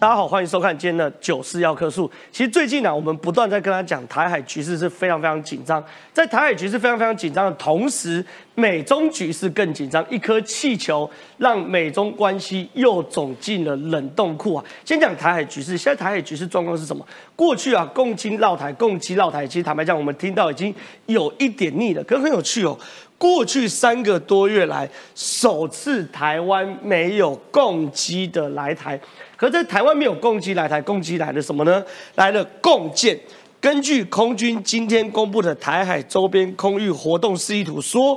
大家好，欢迎收看今天的九四要客数。其实最近呢，我们不断在跟他讲台海局势是非常非常紧张，在台海局势非常非常紧张的同时，美中局势更紧张。一颗气球让美中关系又走进了冷冻库啊！先讲台海局势，现在台海局势状况是什么？过去啊，共军绕台，共机绕台，其实坦白讲，我们听到已经有一点腻了。可是很有趣哦，过去三个多月来，首次台湾没有共机的来台。可在台湾没有攻击来台，攻击来了什么呢？来了共建。根据空军今天公布的台海周边空域活动示意图说，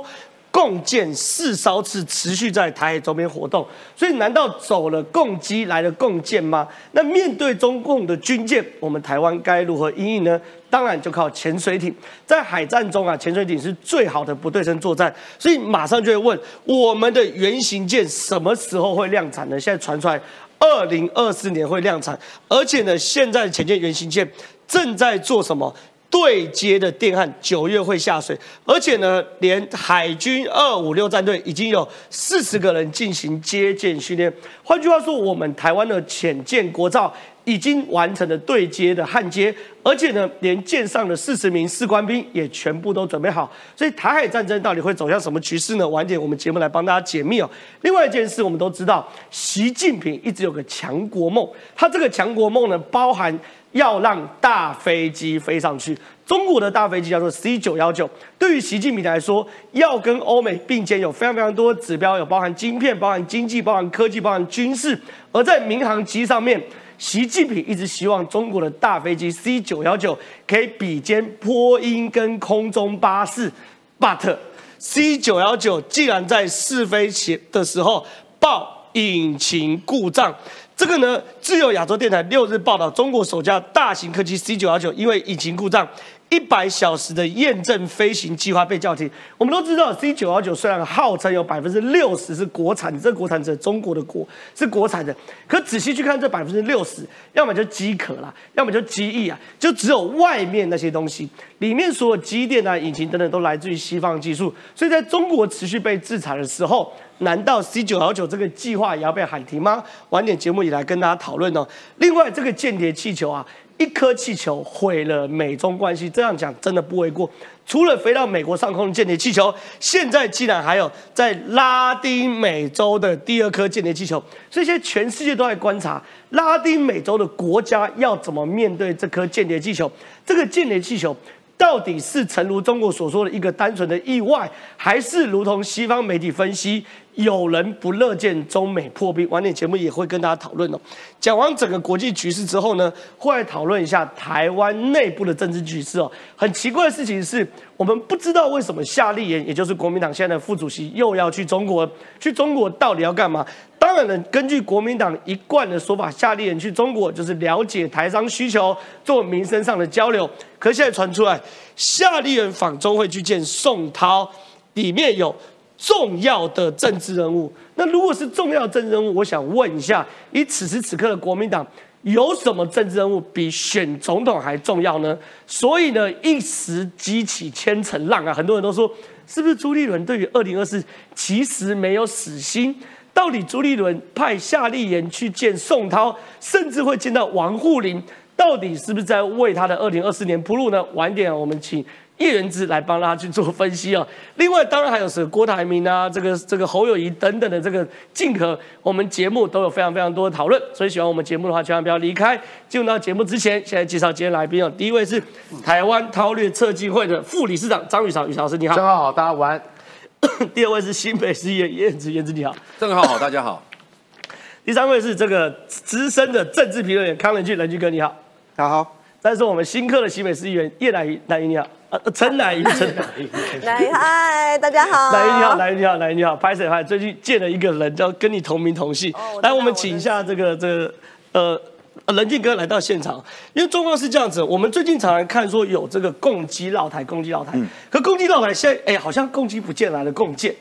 共建四艘次持续在台海周边活动。所以难道走了共机来了共建吗？那面对中共的军舰，我们台湾该如何应应呢？当然就靠潜水艇。在海战中啊，潜水艇是最好的不对称作战。所以马上就会问，我们的原型舰什么时候会量产呢？现在传出来。二零二四年会量产，而且呢，现在的潜舰原型舰正在做什么对接的电焊，九月会下水，而且呢，连海军二五六战队已经有四十个人进行接舰训练。换句话说，我们台湾的潜舰国造。已经完成了对接的焊接，而且呢，连舰上的四十名士官兵也全部都准备好。所以台海战争到底会走向什么局势呢？晚点我们节目来帮大家解密哦。另外一件事，我们都知道，习近平一直有个强国梦，他这个强国梦呢，包含要让大飞机飞上去。中国的大飞机叫做 C 九幺九，对于习近平来说，要跟欧美并肩，有非常非常多指标，有包含晶片、包含经济、包含科技、包含军事，而在民航机上面。习近平一直希望中国的大飞机 C 九幺九可以比肩波音跟空中巴士，but C 九幺九竟然在试飞前的时候报引擎故障。这个呢，自由亚洲电台六日报道，中国首架大型客机 C 九幺九因为引擎故障。一百小时的验证飞行计划被叫停。我们都知道，C 九幺九虽然号称有百分之六十是国产，这国产者中国的国是国产的，可仔细去看这百分之六十，要么就机壳啦，要么就机翼啊，就只有外面那些东西，里面所有机电啊、引擎等等都来自于西方技术。所以在中国持续被制裁的时候，难道 C 九幺九这个计划也要被喊停吗？晚点节目以来跟大家讨论哦。另外，这个间谍气球啊。一颗气球毁了美中关系，这样讲真的不为过。除了飞到美国上空的间谍气球，现在竟然还有在拉丁美洲的第二颗间谍气球，所以现在全世界都在观察拉丁美洲的国家要怎么面对这颗间谍气球。这个间谍气球到底是诚如中国所说的一个单纯的意外，还是如同西方媒体分析？有人不乐见中美破冰，晚点节目也会跟大家讨论哦。讲完整个国际局势之后呢，会来讨论一下台湾内部的政治局势哦。很奇怪的事情是，我们不知道为什么夏立言，也就是国民党现在的副主席，又要去中国。去中国到底要干嘛？当然了，根据国民党一贯的说法，夏立言去中国就是了解台商需求，做民生上的交流。可现在传出来，夏立言访中会去见宋涛，里面有。重要的政治人物，那如果是重要政治人物，我想问一下，以此时此刻的国民党，有什么政治人物比选总统还重要呢？所以呢，一时激起千层浪啊！很多人都说，是不是朱立伦对于二零二四其实没有死心？到底朱立伦派夏立言去见宋涛，甚至会见到王沪宁，到底是不是在为他的二零二四年铺路呢？晚点我们请。叶元之来帮他去做分析哦。另外，当然还有是郭台铭啊，这个这个侯友谊等等的这个竞合，我们节目都有非常非常多的讨论。所以喜欢我们节目的话，千万不要离开。进入到节目之前，现在介绍今天来宾哦。第一位是台湾韬略策进会的副理事长张宇潮，宇潮老师你好。正好好，大家晚安。第二位是新北市议员燕子，燕子你好。正好好，大家好。第三位是这个资深的政治评论员康仁俊，仁俊哥你好。大家好。再是我们新科的新北市议员叶乃瑜，乃瑜你好。陈乃英，陈乃瑜，乃 嗨，大家好。乃瑜你好，乃瑜你好，乃瑜你好。拍摄拍，最近见了一个人，叫跟你同名同姓。来，我们请一下这个这个呃，任俊哥来到现场。因为状况是这样子，我们最近常常看说有这个共机绕台，共机绕台。可共机绕台现在，哎，好像共机不见来了，共建。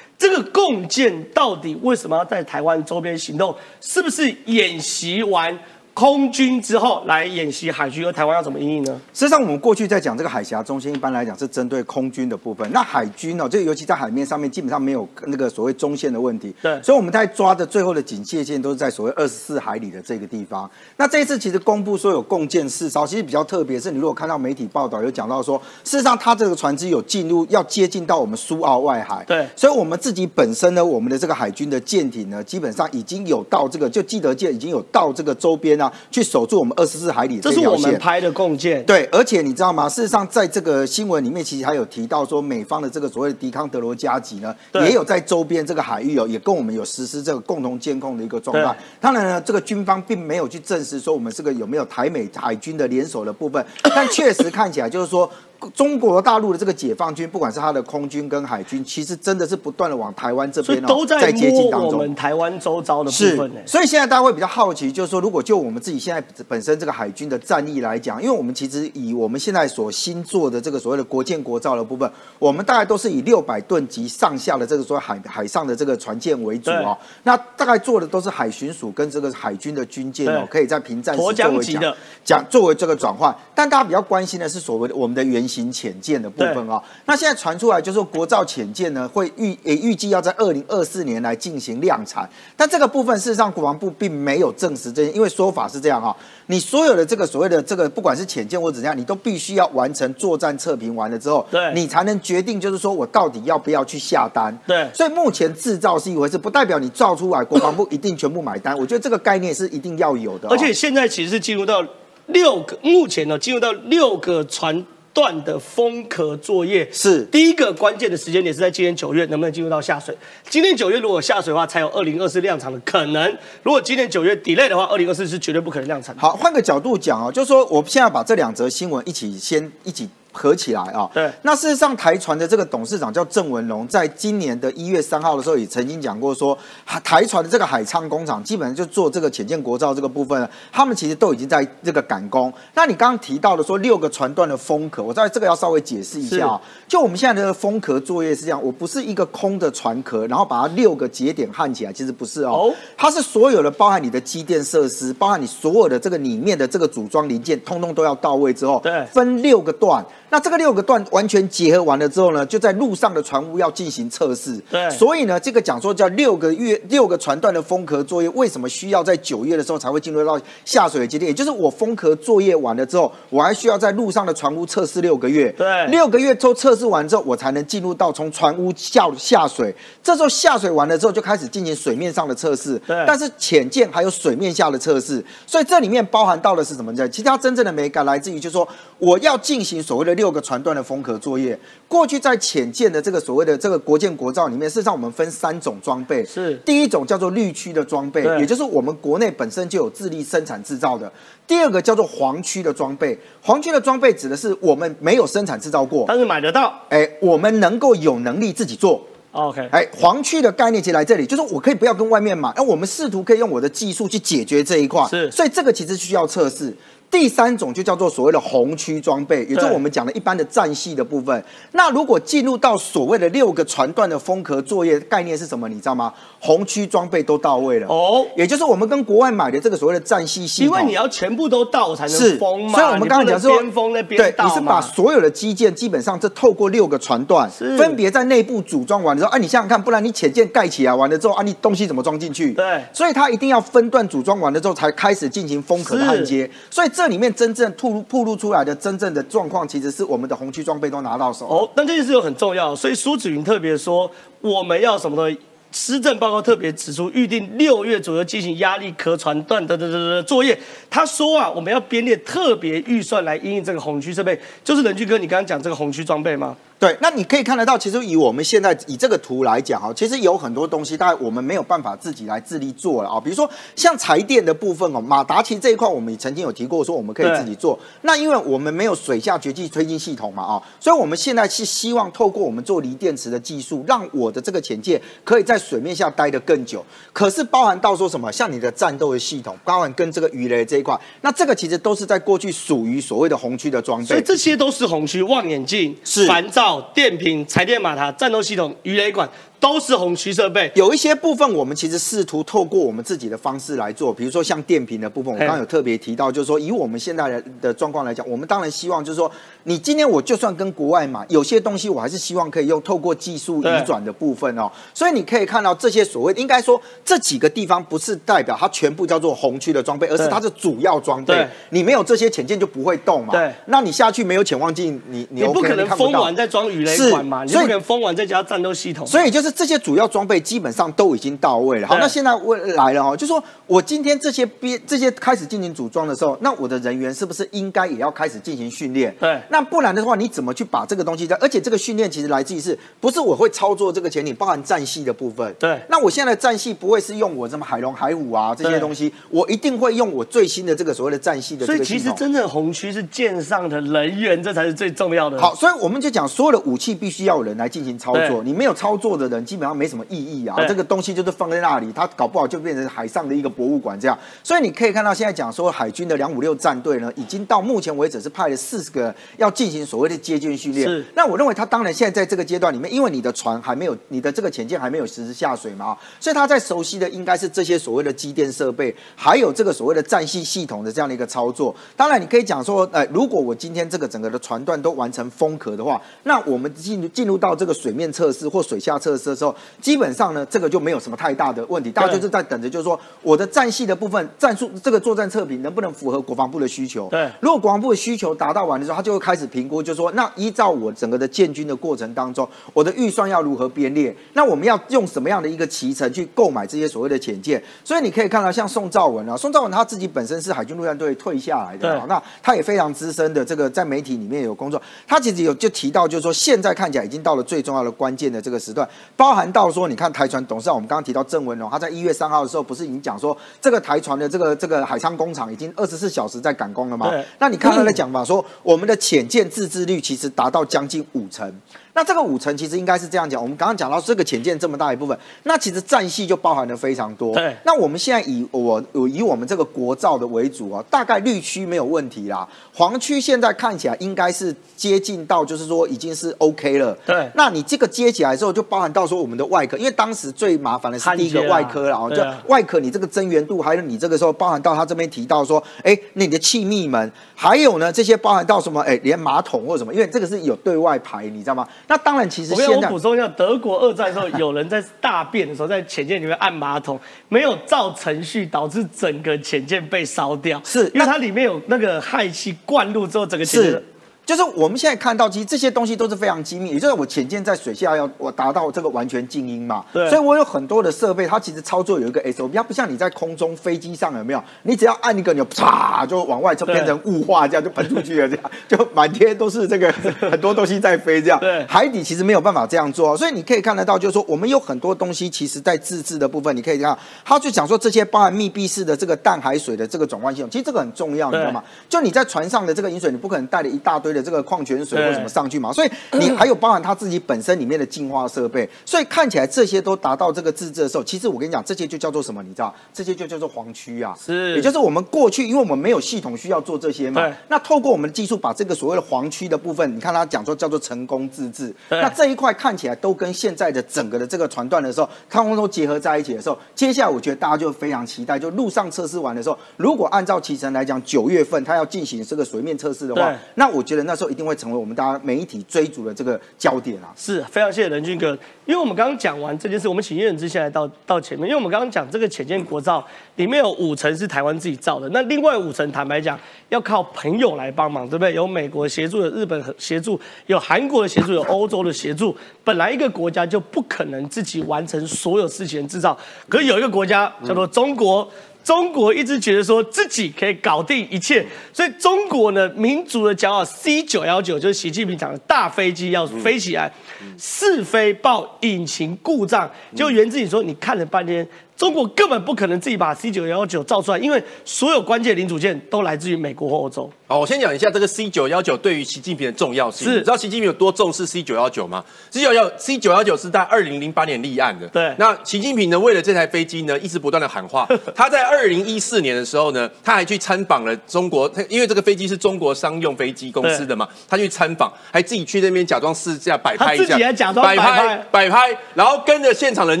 这个共建到底为什么要在台湾周边行动？是不是演习完？空军之后来演习海军，而台湾要怎么应应呢？事实际上，我们过去在讲这个海峡中心，一般来讲是针对空军的部分。那海军呢，这个尤其在海面上面，基本上没有那个所谓中线的问题。对，所以我们在抓的最后的警戒线都是在所谓二十四海里的这个地方。那这一次其实公布说有共建四艘，其实比较特别，是你如果看到媒体报道有讲到说，事实上它这个船只有进入要接近到我们苏澳外海。对，所以我们自己本身呢，我们的这个海军的舰艇呢，基本上已经有到这个就记得舰已经有到这个周边啊，去守住。我们二十四海里这是我们拍的共建，对，而且你知道吗？事实上，在这个新闻里面，其实还有提到说，美方的这个所谓的迪康德罗加级呢，也有在周边这个海域哦，也跟我们有实施这个共同监控的一个状态。当然呢，这个军方并没有去证实说我们这个有没有台美海军的联手的部分，但确实看起来就是说。中国大陆的这个解放军，不管是他的空军跟海军，其实真的是不断的往台湾这边都在接近当中。我们台湾周遭的部分所以现在大家会比较好奇，就是说，如果就我们自己现在本身这个海军的战役来讲，因为我们其实以我们现在所新做的这个所谓的国建国造的部分，我们大概都是以六百吨级上下的这个所谓海海上的这个船舰为主哦。那大概做的都是海巡署跟这个海军的军舰哦，可以在平战时作为讲讲作为这个转换。但大家比较关心的是所谓的我们的原。型潜舰的部分啊，那现在传出来就是国造潜舰呢，会预也预计要在二零二四年来进行量产，但这个部分事实上国防部并没有证实这些，因为说法是这样啊，你所有的这个所谓的这个不管是潜舰或者怎样，你都必须要完成作战测评完了之后，对，你才能决定就是说我到底要不要去下单，对，所以目前制造是一回事，不代表你造出来国防部一定全部买单，我觉得这个概念是一定要有的，而且现在其实是进入到六个，目前呢进入到六个船。段的封壳作业是第一个关键的时间点是在今年九月能不能进入到下水？今年九月如果下水的话，才有二零二四量产的可能。如果今年九月 delay 的话，二零二四是绝对不可能量产。好，换个角度讲啊，就是说我现在把这两则新闻一起先一起。合起来啊！对，那事实上台船的这个董事长叫郑文龙，在今年的一月三号的时候也曾经讲过，说台船的这个海昌工厂基本上就做这个浅舰国造这个部分，他们其实都已经在这个赶工。那你刚刚提到的说六个船段的封壳，我在这个要稍微解释一下啊。就我们现在的封壳作业是这样，我不是一个空的船壳，然后把它六个节点焊起来，其实不是哦，它是所有的包含你的机电设施，包含你所有的这个里面的这个组装零件，通通都要到位之后，对，分六个段。那这个六个段完全结合完了之后呢，就在路上的船坞要进行测试。对，所以呢，这个讲说叫六个月六个船段的封壳作业，为什么需要在九月的时候才会进入到下水的阶段？也就是我封壳作业完了之后，我还需要在路上的船坞测试六个月。对，六个月之后测试完之后，我才能进入到从船坞下下水。这时候下水完了之后，就开始进行水面上的测试。对，但是浅舰还有水面下的测试，所以这里面包含到的是什么呢？其实它真正的美感来自于，就是说我要进行所谓的六个船段的封。壳作业，过去在浅舰的这个所谓的这个国建国造里面，事实上我们分三种装备，是第一种叫做绿区的装备，也就是我们国内本身就有自力生产制造的；第二个叫做黄区的装备，黄区的装备指的是我们没有生产制造过，但是买得到，哎，我们能够有能力自己做。OK，哎，黄区的概念其实来这里，就是我可以不要跟外面买，那我们试图可以用我的技术去解决这一块，是，所以这个其实需要测试。第三种就叫做所谓的红区装备，也就是我们讲的一般的战系的部分。那如果进入到所谓的六个船段的封壳作业，概念是什么？你知道吗？红区装备都到位了哦，也就是我们跟国外买的这个所谓的战系系统，因为你要全部都到才能封嘛。所以我们刚刚讲说，边封那边对，你是把所有的基建基本上这透过六个船段，分别在内部组装完之后，啊，你想想看，不然你浅舰盖起来完了之后，啊，你东西怎么装进去？对，所以它一定要分段组装完了之后，才开始进行封壳的焊接。所以这那里面真正吐露吐露出来的真正的状况，其实是我们的红区装备都拿到手。哦，但这件事又很重要，所以苏子云特别说，我们要什么东西？施政报告特别指出，预定六月左右进行压力壳船段的的的的作业。他说啊，我们要编列特别预算来应用这个红区设备，就是冷俊哥，你刚刚讲这个红区装备吗？对，那你可以看得到，其实以我们现在以这个图来讲哈，其实有很多东西，大概我们没有办法自己来自力做了啊。比如说像柴电的部分哦，马达其实这一块我们也曾经有提过，说我们可以自己做。那因为我们没有水下绝技推进系统嘛啊，所以我们现在是希望透过我们做锂电池的技术，让我的这个潜舰可以在水面下待得更久。可是包含到说什么，像你的战斗的系统，包含跟这个鱼雷这一块，那这个其实都是在过去属于所谓的红区的装备。所以这些都是红区望远镜、是烦躁。电瓶、彩电马达、战斗系统、鱼雷管。都是红区设备。有一些部分我们其实试图透过我们自己的方式来做，比如说像电瓶的部分，我刚刚有特别提到，就是说以我们现在的的状况来讲，我们当然希望就是说，你今天我就算跟国外买，有些东西我还是希望可以用透过技术移转的部分哦。所以你可以看到这些所谓应该说这几个地方不是代表它全部叫做红区的装备，而是它是主要装备。你没有这些潜舰就不会动嘛。对。那你下去没有潜望镜，你你不可能封完再装鱼雷管嘛？你不可能封完再加战斗系统。所以就是这些主要装备基本上都已经到位了。好，那现在问来了哦，就说我今天这些编这些开始进行组装的时候，那我的人员是不是应该也要开始进行训练？对。那不然的话，你怎么去把这个东西在？而且这个训练其实来自于是不是我会操作这个潜艇，包含战系的部分。对。那我现在的战系不会是用我什么海龙、海虎啊这些东西，我一定会用我最新的这个所谓的战系的。所以其实真正红区是舰上的人员，这才是最重要的。好，所以我们就讲所有的武器必须要有人来进行操作，你没有操作的人基本上没什么意义啊。这个东西就是放在那里，它搞不好就变成海上的一个博物馆这样。所以你可以看到现在讲说海军的两五六战队呢，已经到目前为止是派了四十个要进行所谓的接舰训练。是。那我认为他当然现在在这个阶段里面，因为你的船还没有，你的这个潜舰还没有实施下水嘛，所以他在熟悉的应该是这些所谓的机电设备，还有这个所谓的战系系统的这样的一个操作。当然你可以讲说，呃，如果我今天这个整个的船段都完成封壳的话，那我们进入进入到这个水面测试或水下测试的时候，基本上呢，这个就没有什么太大的问题。大家就是在等着，就是说我的战系的部分战术这个作战测评能不能符合国防部的需求？对，如果国防部的需求达到完的时候，他就会开始评估，就是说那依照我整个的建军的过程当中，我的预算要如何编列？那我们要用什么样的一个骑程去购买这些所谓的潜舰？所以你可以看到，像宋兆文啊，宋兆文他自己本身是海军陆战队退下来的，那他也非常资深的这个在媒体里面有工作，他其实有就提到，就是说现在看起来已经到了最重要的关键的这个时段，包含到说，你看台船董事长，我们刚刚提到郑文龙，他在一月三号的时候不是已经讲说，这个台船的这个这个海昌工厂已经二十四小时在赶工了吗？那你看他的讲法说，我们的潜舰自制率其实达到将近五成。那这个五成其实应该是这样讲，我们刚刚讲到这个潜舰这么大一部分，那其实战系就包含的非常多。对。那我们现在以我以我们这个国造的为主啊，大概绿区没有问题啦，黄区现在看起来应该是接近到，就是说已经是 OK 了。对。那你这个接起来之后，就包含到说我们的外科，因为当时最麻烦的是第一个外科了啊，就外科你这个增援度，还有你这个时候包含到他这边提到说，哎，你的气密门，还有呢这些包含到什么，哎，连马桶或者什么，因为这个是有对外排，你知道吗？那当然，其实现在我补充一下，德国二战的时候，有人在大便的时候在潜舰里面按马桶，没有照程序，导致整个潜舰被烧掉，是因为它里面有那个氦气灌入之后，整个潜舰。就是我们现在看到，其实这些东西都是非常机密。也就是我潜舰在水下要我达到这个完全静音嘛，对。所以我有很多的设备，它其实操作有一个 SOP，它不像你在空中飞机上有没有？你只要按一个钮，啪就往外就变成雾化，这样就喷出去了，这样就满天都是这个 很多东西在飞，这样。对。海底其实没有办法这样做，所以你可以看得到，就是说我们有很多东西，其实在自制的部分，你可以看，他就讲说这些包含密闭式的这个淡海水的这个转换系统，其实这个很重要，你知道吗？就你在船上的这个饮水，你不可能带了一大堆的这个矿泉水。或什么上去嘛？所以你还有包含它自己本身里面的净化设备，所以看起来这些都达到这个自制的时候，其实我跟你讲，这些就叫做什么？你知道？这些就叫做黄区啊，是，也就是我们过去因为我们没有系统需要做这些嘛，那透过我们的技术把这个所谓的黄区的部分，你看他讲说叫做成功自制，那这一块看起来都跟现在的整个的这个船段的时候，康空都结合在一起的时候，接下来我觉得大家就非常期待，就路上测试完的时候，如果按照启程来讲，九月份他要进行这个水面测试的话，那我觉得那时候一定会成为我们大家媒体。追逐的这个焦点啊，是非常谢谢任俊哥，因为我们刚刚讲完这件事，我们请叶仁之先来到到前面，因为我们刚刚讲这个浅见国造里面有五层是台湾自己造的，那另外五层坦白讲要靠朋友来帮忙，对不对？有美国协助，有日本协助，有韩国的协助，有欧洲的协助。本来一个国家就不可能自己完成所有事情的制造，可是有一个国家叫做中国。中国一直觉得说自己可以搞定一切，所以中国呢，民族的骄傲 C 九幺九就是习近平讲的大飞机要飞起来，试飞报引擎故障，就源自于说你看了半天中国根本不可能自己把 C 九幺九造出来，因为所有关键零组件都来自于美国或欧洲。好，我先讲一下这个 C 九幺九对于习近平的重要性。是你知道习近平有多重视 C 九幺九吗？C 九幺 C 九幺九是在二零零八年立案的。对那习近平呢，为了这台飞机呢，一直不断的喊话。他在二零一四年的时候呢，他还去参访了中国，因为这个飞机是中国商用飞机公司的嘛，他去参访，还自己去那边假装试驾摆拍一下，自己还假装摆拍摆拍，然后跟着现场人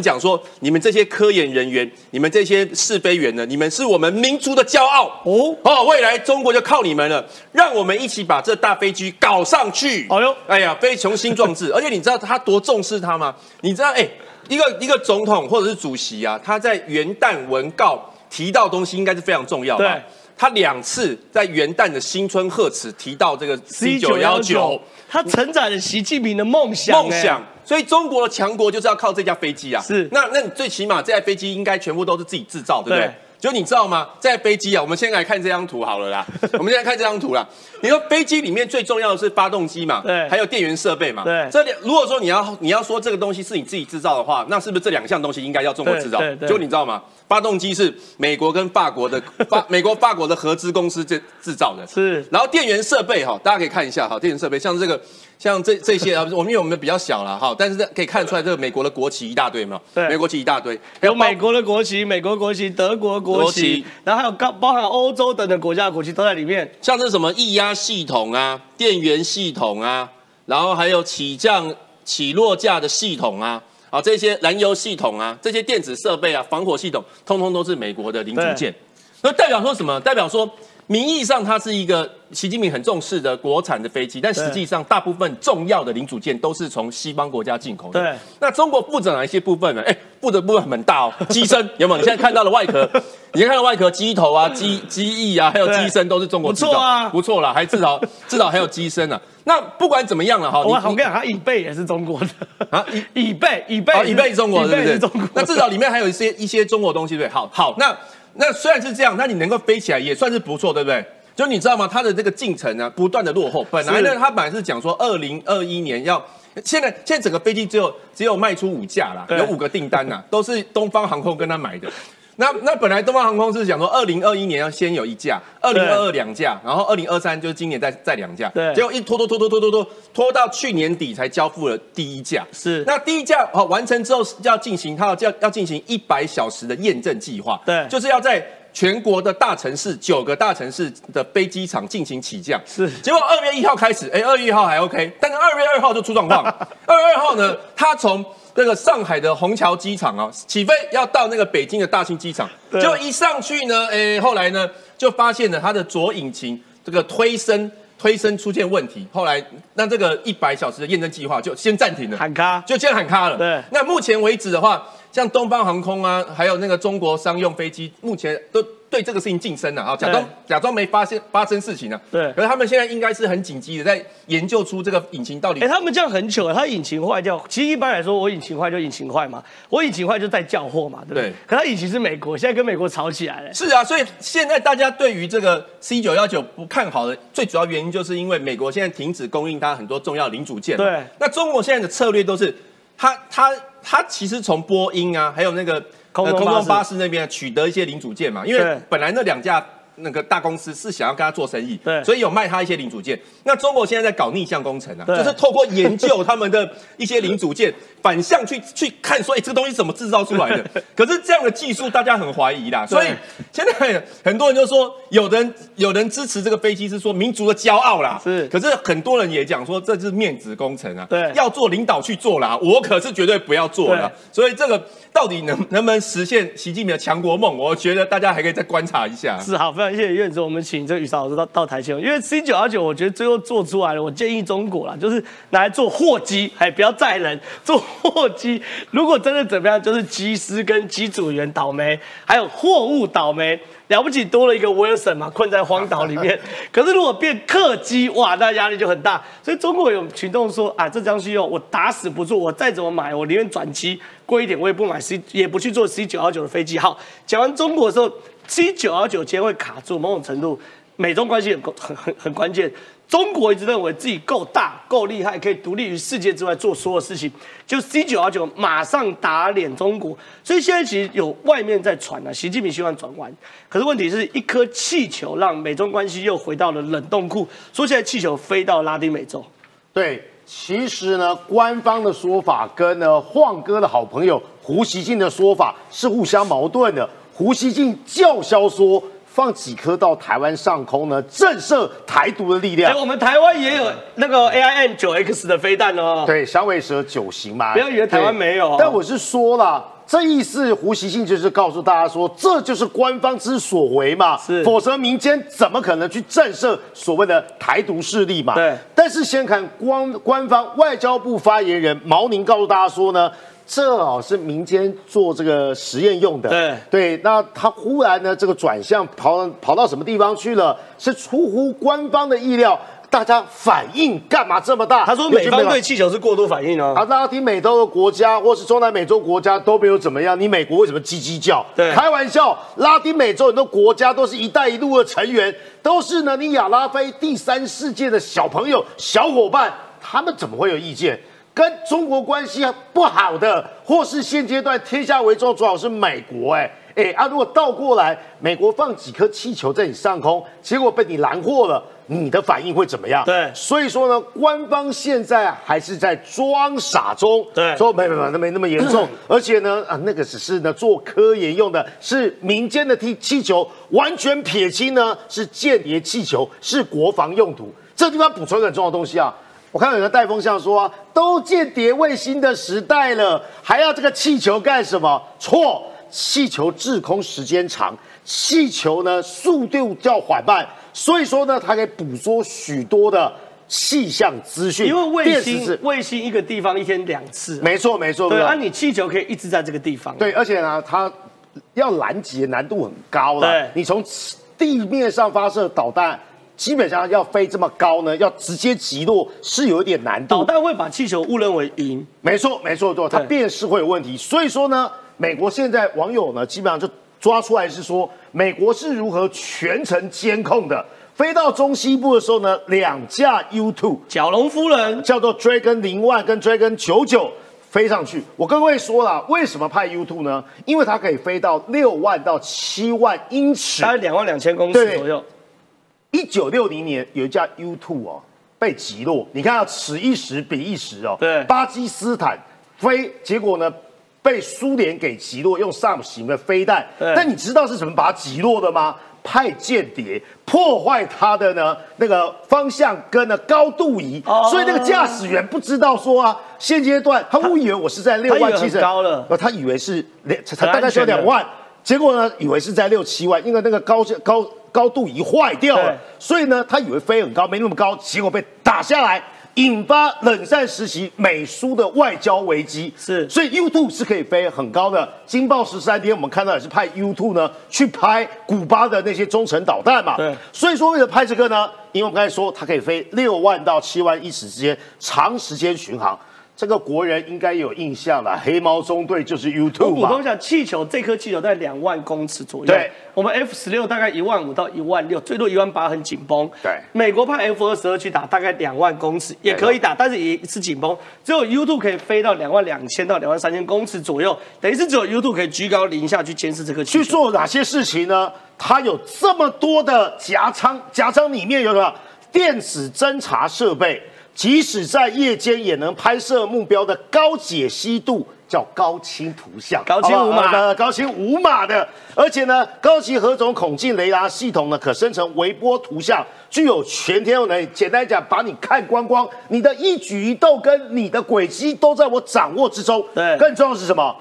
讲说：“你们这些科研人员，你们这些试飞员呢，你们是我们民族的骄傲哦哦哦，未来中国就靠你们了，让我们一起把这大飞机搞上去。”哎呦哎呀，非雄心壮志，而且你知道他多重视他吗？你知道，哎，一个一个总统或者是主席啊，他在元旦文告提到东西，应该是非常重要的。对。他两次在元旦的新春贺词提到这个 C 九幺九，他承载了习近平的梦想、梦想。所以中国的强国就是要靠这架飞机啊！是，那那你最起码这架飞机应该全部都是自己制造，对不对？对就你知道吗？在飞机啊，我们先来看这张图好了啦。我们先来看这张图啦。你说飞机里面最重要的是发动机嘛？对还有电源设备嘛？对这两如果说你要你要说这个东西是你自己制造的话，那是不是这两项东西应该要中国制造？对对对就你知道吗？发动机是美国跟法国的 法美国法国的合资公司制制造的，是然后电源设备哈，大家可以看一下哈，电源设备像这个，像这这些啊，我们因为我们比较小了哈，但是可以看出来，这个美国的国旗一大堆嘛，对美国旗一大堆，有美国的国旗、美国国旗、德国国国旗，旗然后还有高包含欧洲等等国家的国旗都在里面。像这什么液压系统啊、电源系统啊，然后还有起降、起落架的系统啊，啊这些燃油系统啊，这些电子设备啊、防火系统，通通都是美国的零组件。那代表说什么？代表说名义上它是一个习近平很重视的国产的飞机，但实际上大部分重要的零组件都是从西方国家进口的。对，那中国负责哪一些部分呢？哎，负责部分很大哦，机身有没有？你现在看到的外壳，你现在看到外壳机头啊、机机翼啊，还有机身都是中国制造，不错啊不错了，还至少 至少还有机身啊。那不管怎么样了哈，我我跟你讲，它椅背也是中国的啊椅椅背椅背哦，椅背是中国的，椅对不对？背是中国的。那至少里面还有一些一些中国东西，对？好，好，那那虽然是这样，那你能够飞起来也算是不错，对不对？就你知道吗？它的这个进程呢，不断的落后。本来呢，是它本来是讲说二零二一年要。现在现在整个飞机只有只有卖出五架啦，有五个订单呐，都是东方航空跟他买的。那那本来东方航空是想说，二零二一年要先有一架，二零二二两架，然后二零二三就是今年再再两架，对。结果一拖拖拖拖拖拖拖拖到去年底才交付了第一架，是。那第一架好完成之后要进行，它要要要进行一百小时的验证计划，对。就是要在全国的大城市九个大城市的飞机场进行起降，是。结果二月一号开始，哎，二月一号还 OK，但是二月二号就出状况。二月二号呢，他从那个上海的虹桥机场啊起飞，要到那个北京的大兴机场，对就一上去呢，哎，后来呢就发现了它的左引擎这个推升推升出现问题，后来那这个一百小时的验证计划就先暂停了，喊卡。就先喊卡了。对。那目前为止的话，像东方航空啊，还有那个中国商用飞机，目前都对这个事情晋升了啊，假装假装没发现发生事情呢、对可是他们现在应该是很紧急的，在研究出这个引擎到底哎、他们这样很糗，他引擎坏掉。其实一般来说，我引擎坏就引擎坏嘛，我引擎坏就在叫货嘛，对不对？对可他引擎是美国，现在跟美国吵起来了。是啊，所以现在大家对于这个 C 九幺九不看好的最主要原因，就是因为美国现在停止供应它很多重要零组件嘛。对那中国现在的策略都是，它它它其实从波音啊，还有那个空中呃空中巴士那边取得一些零组件嘛，因为本来那两架。那个大公司是想要跟他做生意，对所以有卖他一些零组件。那中国现在在搞逆向工程啊，就是透过研究他们的一些零组件，反向去去看说，哎、这个东西怎么制造出来的？可是这样的技术大家很怀疑啦，所以现在很多人就说，有人有人支持这个飞机是说民族的骄傲啦，是可是很多人也讲说这是面子工程啊，对要做领导去做啦，我可是绝对不要做了。所以这个到底能能不能实现习近平的强国梦？我觉得大家还可以再观察一下。是好，非常谢谢院长，我们请这个宇韶老师到到台前，因为 C 九幺九，我觉得最后做出来了，我建议中国啦，就是拿来做货机，还不要载人，做货机。如果真的怎么样，就是机师跟机组员倒霉，还有货物倒霉。了不起多了一个 Wilson 嘛，困在荒岛里面。可是如果变客机，哇，那压力就很大。所以中国有群众说啊，这张信用我打死不做，我再怎么买，我宁愿转机贵一点，我也不买 C，也不去做 C 九幺九的飞机。好，讲完中国的时候，C 九幺九今天会卡住，某种程度美中关系很很很很关键。中国一直认为自己够大、够厉害，可以独立于世界之外做所有事情。就 C 九幺九马上打脸中国，所以现在其实有外面在传啊，习近平希望转弯。可是问题是一颗气球让美中关系又回到了冷冻库，说现在气球飞到拉丁美洲。对，其实呢，官方的说法跟呢晃哥的好朋友胡锡进的说法是互相矛盾的。胡锡进叫嚣说。放几颗到台湾上空呢？震慑台独的力量。哎，我们台湾也有那个 A I N 九 X 的飞弹哦。对，响尾蛇九型嘛。不要以为台湾没有。但我是说了，这意思胡锡进就是告诉大家说，这就是官方之所为嘛。是。否则民间怎么可能去震慑所谓的台独势力嘛？对。但是先看官官方外交部发言人毛宁告诉大家说呢。这哦是民间做这个实验用的，对对。那他忽然呢，这个转向跑跑到什么地方去了？是出乎官方的意料，大家反应干嘛这么大？他说美方对气球是过度反应哦。啊，拉丁美洲的国家或是中南美洲国家都没有怎么样，你美国为什么叽叽叫？对，开玩笑，拉丁美洲很多国家都是一带一路的成员，都是呢你亚拉非第三世界的小朋友、小伙伴，他们怎么会有意见？跟中国关系不好的，或是现阶段天下为重，主要是美国。哎哎啊，如果倒过来，美国放几颗气球在你上空，结果被你拦获了，你的反应会怎么样？对，所以说呢，官方现在还是在装傻中。对，说没没没，那没那么严重。而且呢，啊，那个只是呢做科研用的，是民间的气气球，完全撇清呢是间谍气球，是国防用途。这地方补充一个很重要的东西啊。我看到有人带风向说，都间谍卫星的时代了，还要这个气球干什么？错，气球滞空时间长，气球呢速度较缓慢，所以说呢，它可以捕捉许多的气象资讯。因为卫星卫星一个地方一天两次，没错没错。对，而你气球可以一直在这个地方。对，而且呢，它要拦截难度很高了。对，你从地面上发射导弹。基本上要飞这么高呢，要直接击落是有一点难度。导弹会把气球误认为云，没错没错错，它辨识会有问题。所以说呢，美国现在网友呢基本上就抓出来是说，美国是如何全程监控的。飞到中西部的时候呢，两架 U2 角龙夫人叫做 Dragon 零万跟 Dragon 九九飞上去。我跟各位说了，为什么派 U2 呢？因为它可以飞到六万到七万英尺，大概两万两千公尺左右。一九六零年有一架 U two 哦被击落，你看此一时彼一时哦。对，巴基斯坦飞，结果呢被苏联给击落，用 SAM 型的飞弹。但你知道是怎么把它击落的吗？派间谍破坏它的呢那个方向跟呢高度仪，所以那个驾驶员不知道说啊，现阶段他误以为我是在六万七十高了，他以为是两，大概要两万，结果呢以为是在六七万，因为那个高高。高度仪坏掉了，所以呢，他以为飞很高，没那么高，结果被打下来，引发冷战时期美苏的外交危机。是，所以 U two 是可以飞很高的。金报十三天，我们看到也是派 U two 呢去拍古巴的那些中程导弹嘛。对，所以说为了拍这个呢，因为我们刚才说它可以飞六万到七万英尺之间，长时间巡航。这个国人应该有印象了，黑猫中队就是 YouTube 我补充一下，气球这颗气球在两万公尺左右。对，我们 F 十六大概一万五到一万六，最多一万八，很紧绷。对，美国派 F 二十二去打，大概两万公尺也可以打，但是也是紧绷。只有 YouTube 可以飞到两万两千到两万三千公尺左右，等于是只有 YouTube 可以居高临下去监视这个气球。去做哪些事情呢？它有这么多的夹舱，夹舱里面有什么电子侦察设备？即使在夜间也能拍摄目标的高解析度，叫高清图像，高清无码的，高清无码的，而且呢，高级何种孔径雷达系统呢，可生成微波图像，具有全天候能力。简单讲，把你看光光，你的一举一动跟你的轨迹都在我掌握之中。对，更重要的是什么？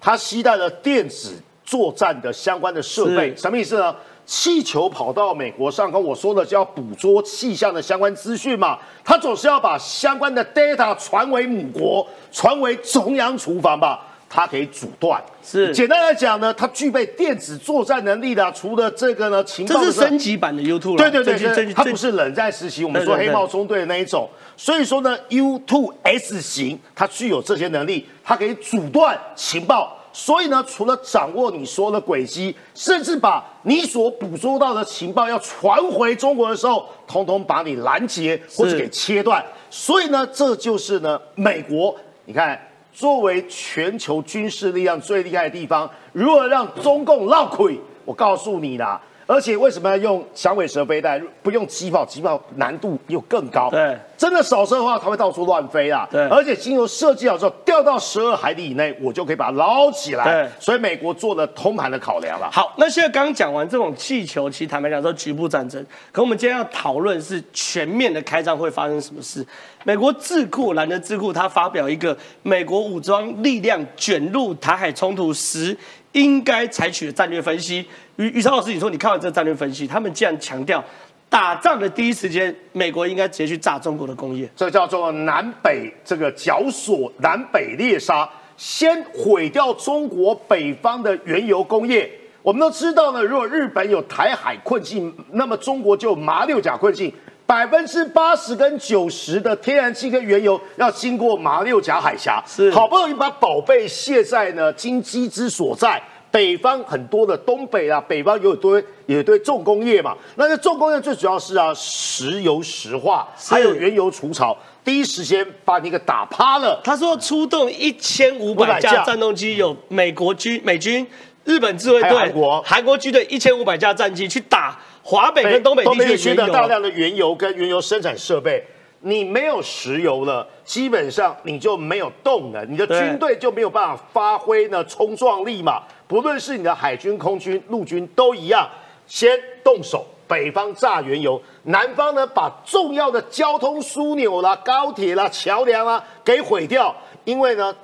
它携带了电子作战的相关的设备，什么意思呢？气球跑到美国上空，我说的就要捕捉气象的相关资讯嘛，他总是要把相关的 data 传为母国，传为中央厨房吧，它可以阻断。是简单来讲呢，它具备电子作战能力的。除了这个呢，情报这是升级版的 U2 对对对，它不是冷战时期我们说黑帽中队的那一种。所以说呢，U2S 型它具有这些能力，它可以阻断情报。所以呢，除了掌握你说的轨迹，甚至把你所捕捉到的情报要传回中国的时候，通通把你拦截或者给切断。所以呢，这就是呢，美国，你看，作为全球军事力量最厉害的地方，如何让中共落亏？我告诉你啦。而且为什么要用响尾蛇飞弹，不用机炮？机炮难度又更高。对，真的扫射的话，它会到处乱飞啊。对，而且经由设计好之后，掉到十二海里以内，我就可以把它捞起来。对，所以美国做了通盘的考量了。好，那现在刚刚讲完这种气球，其实坦白讲说局部战争，可我们今天要讨论是全面的开战会发生什么事。美国智库兰德智库他发表一个美国武装力量卷入台海冲突时应该采取的战略分析。于于超老师，你说你看完这个战略分析，他们既然强调打仗的第一时间，美国应该直接去炸中国的工业，这叫做南北这个绞索，南北猎杀，先毁掉中国北方的原油工业。我们都知道呢，如果日本有台海困境，那么中国就马六甲困境。百分之八十跟九十的天然气跟原油要经过马六甲海峡，是好不容易把宝贝卸在呢金鸡之所在。北方很多的东北啊，北方有一堆有一堆重工业嘛，那这重工业最主要是啊石油石化，还有原油除草，第一时间把你给打趴了。他说出动一千五百架战斗机，有美国军、美军、日本自卫队、韩国韩国军队一千五百架战机去打。华北跟东北地区的大量的原油跟原油生产设备，你没有石油了，基本上你就没有动能，你的军队就没有办法发挥呢冲撞力嘛。不论是你的海军、空军、陆军都一样，先动手，北方炸原油，南方呢把重要的交通枢纽啦、高铁啦、桥梁啊给毁掉，因为呢。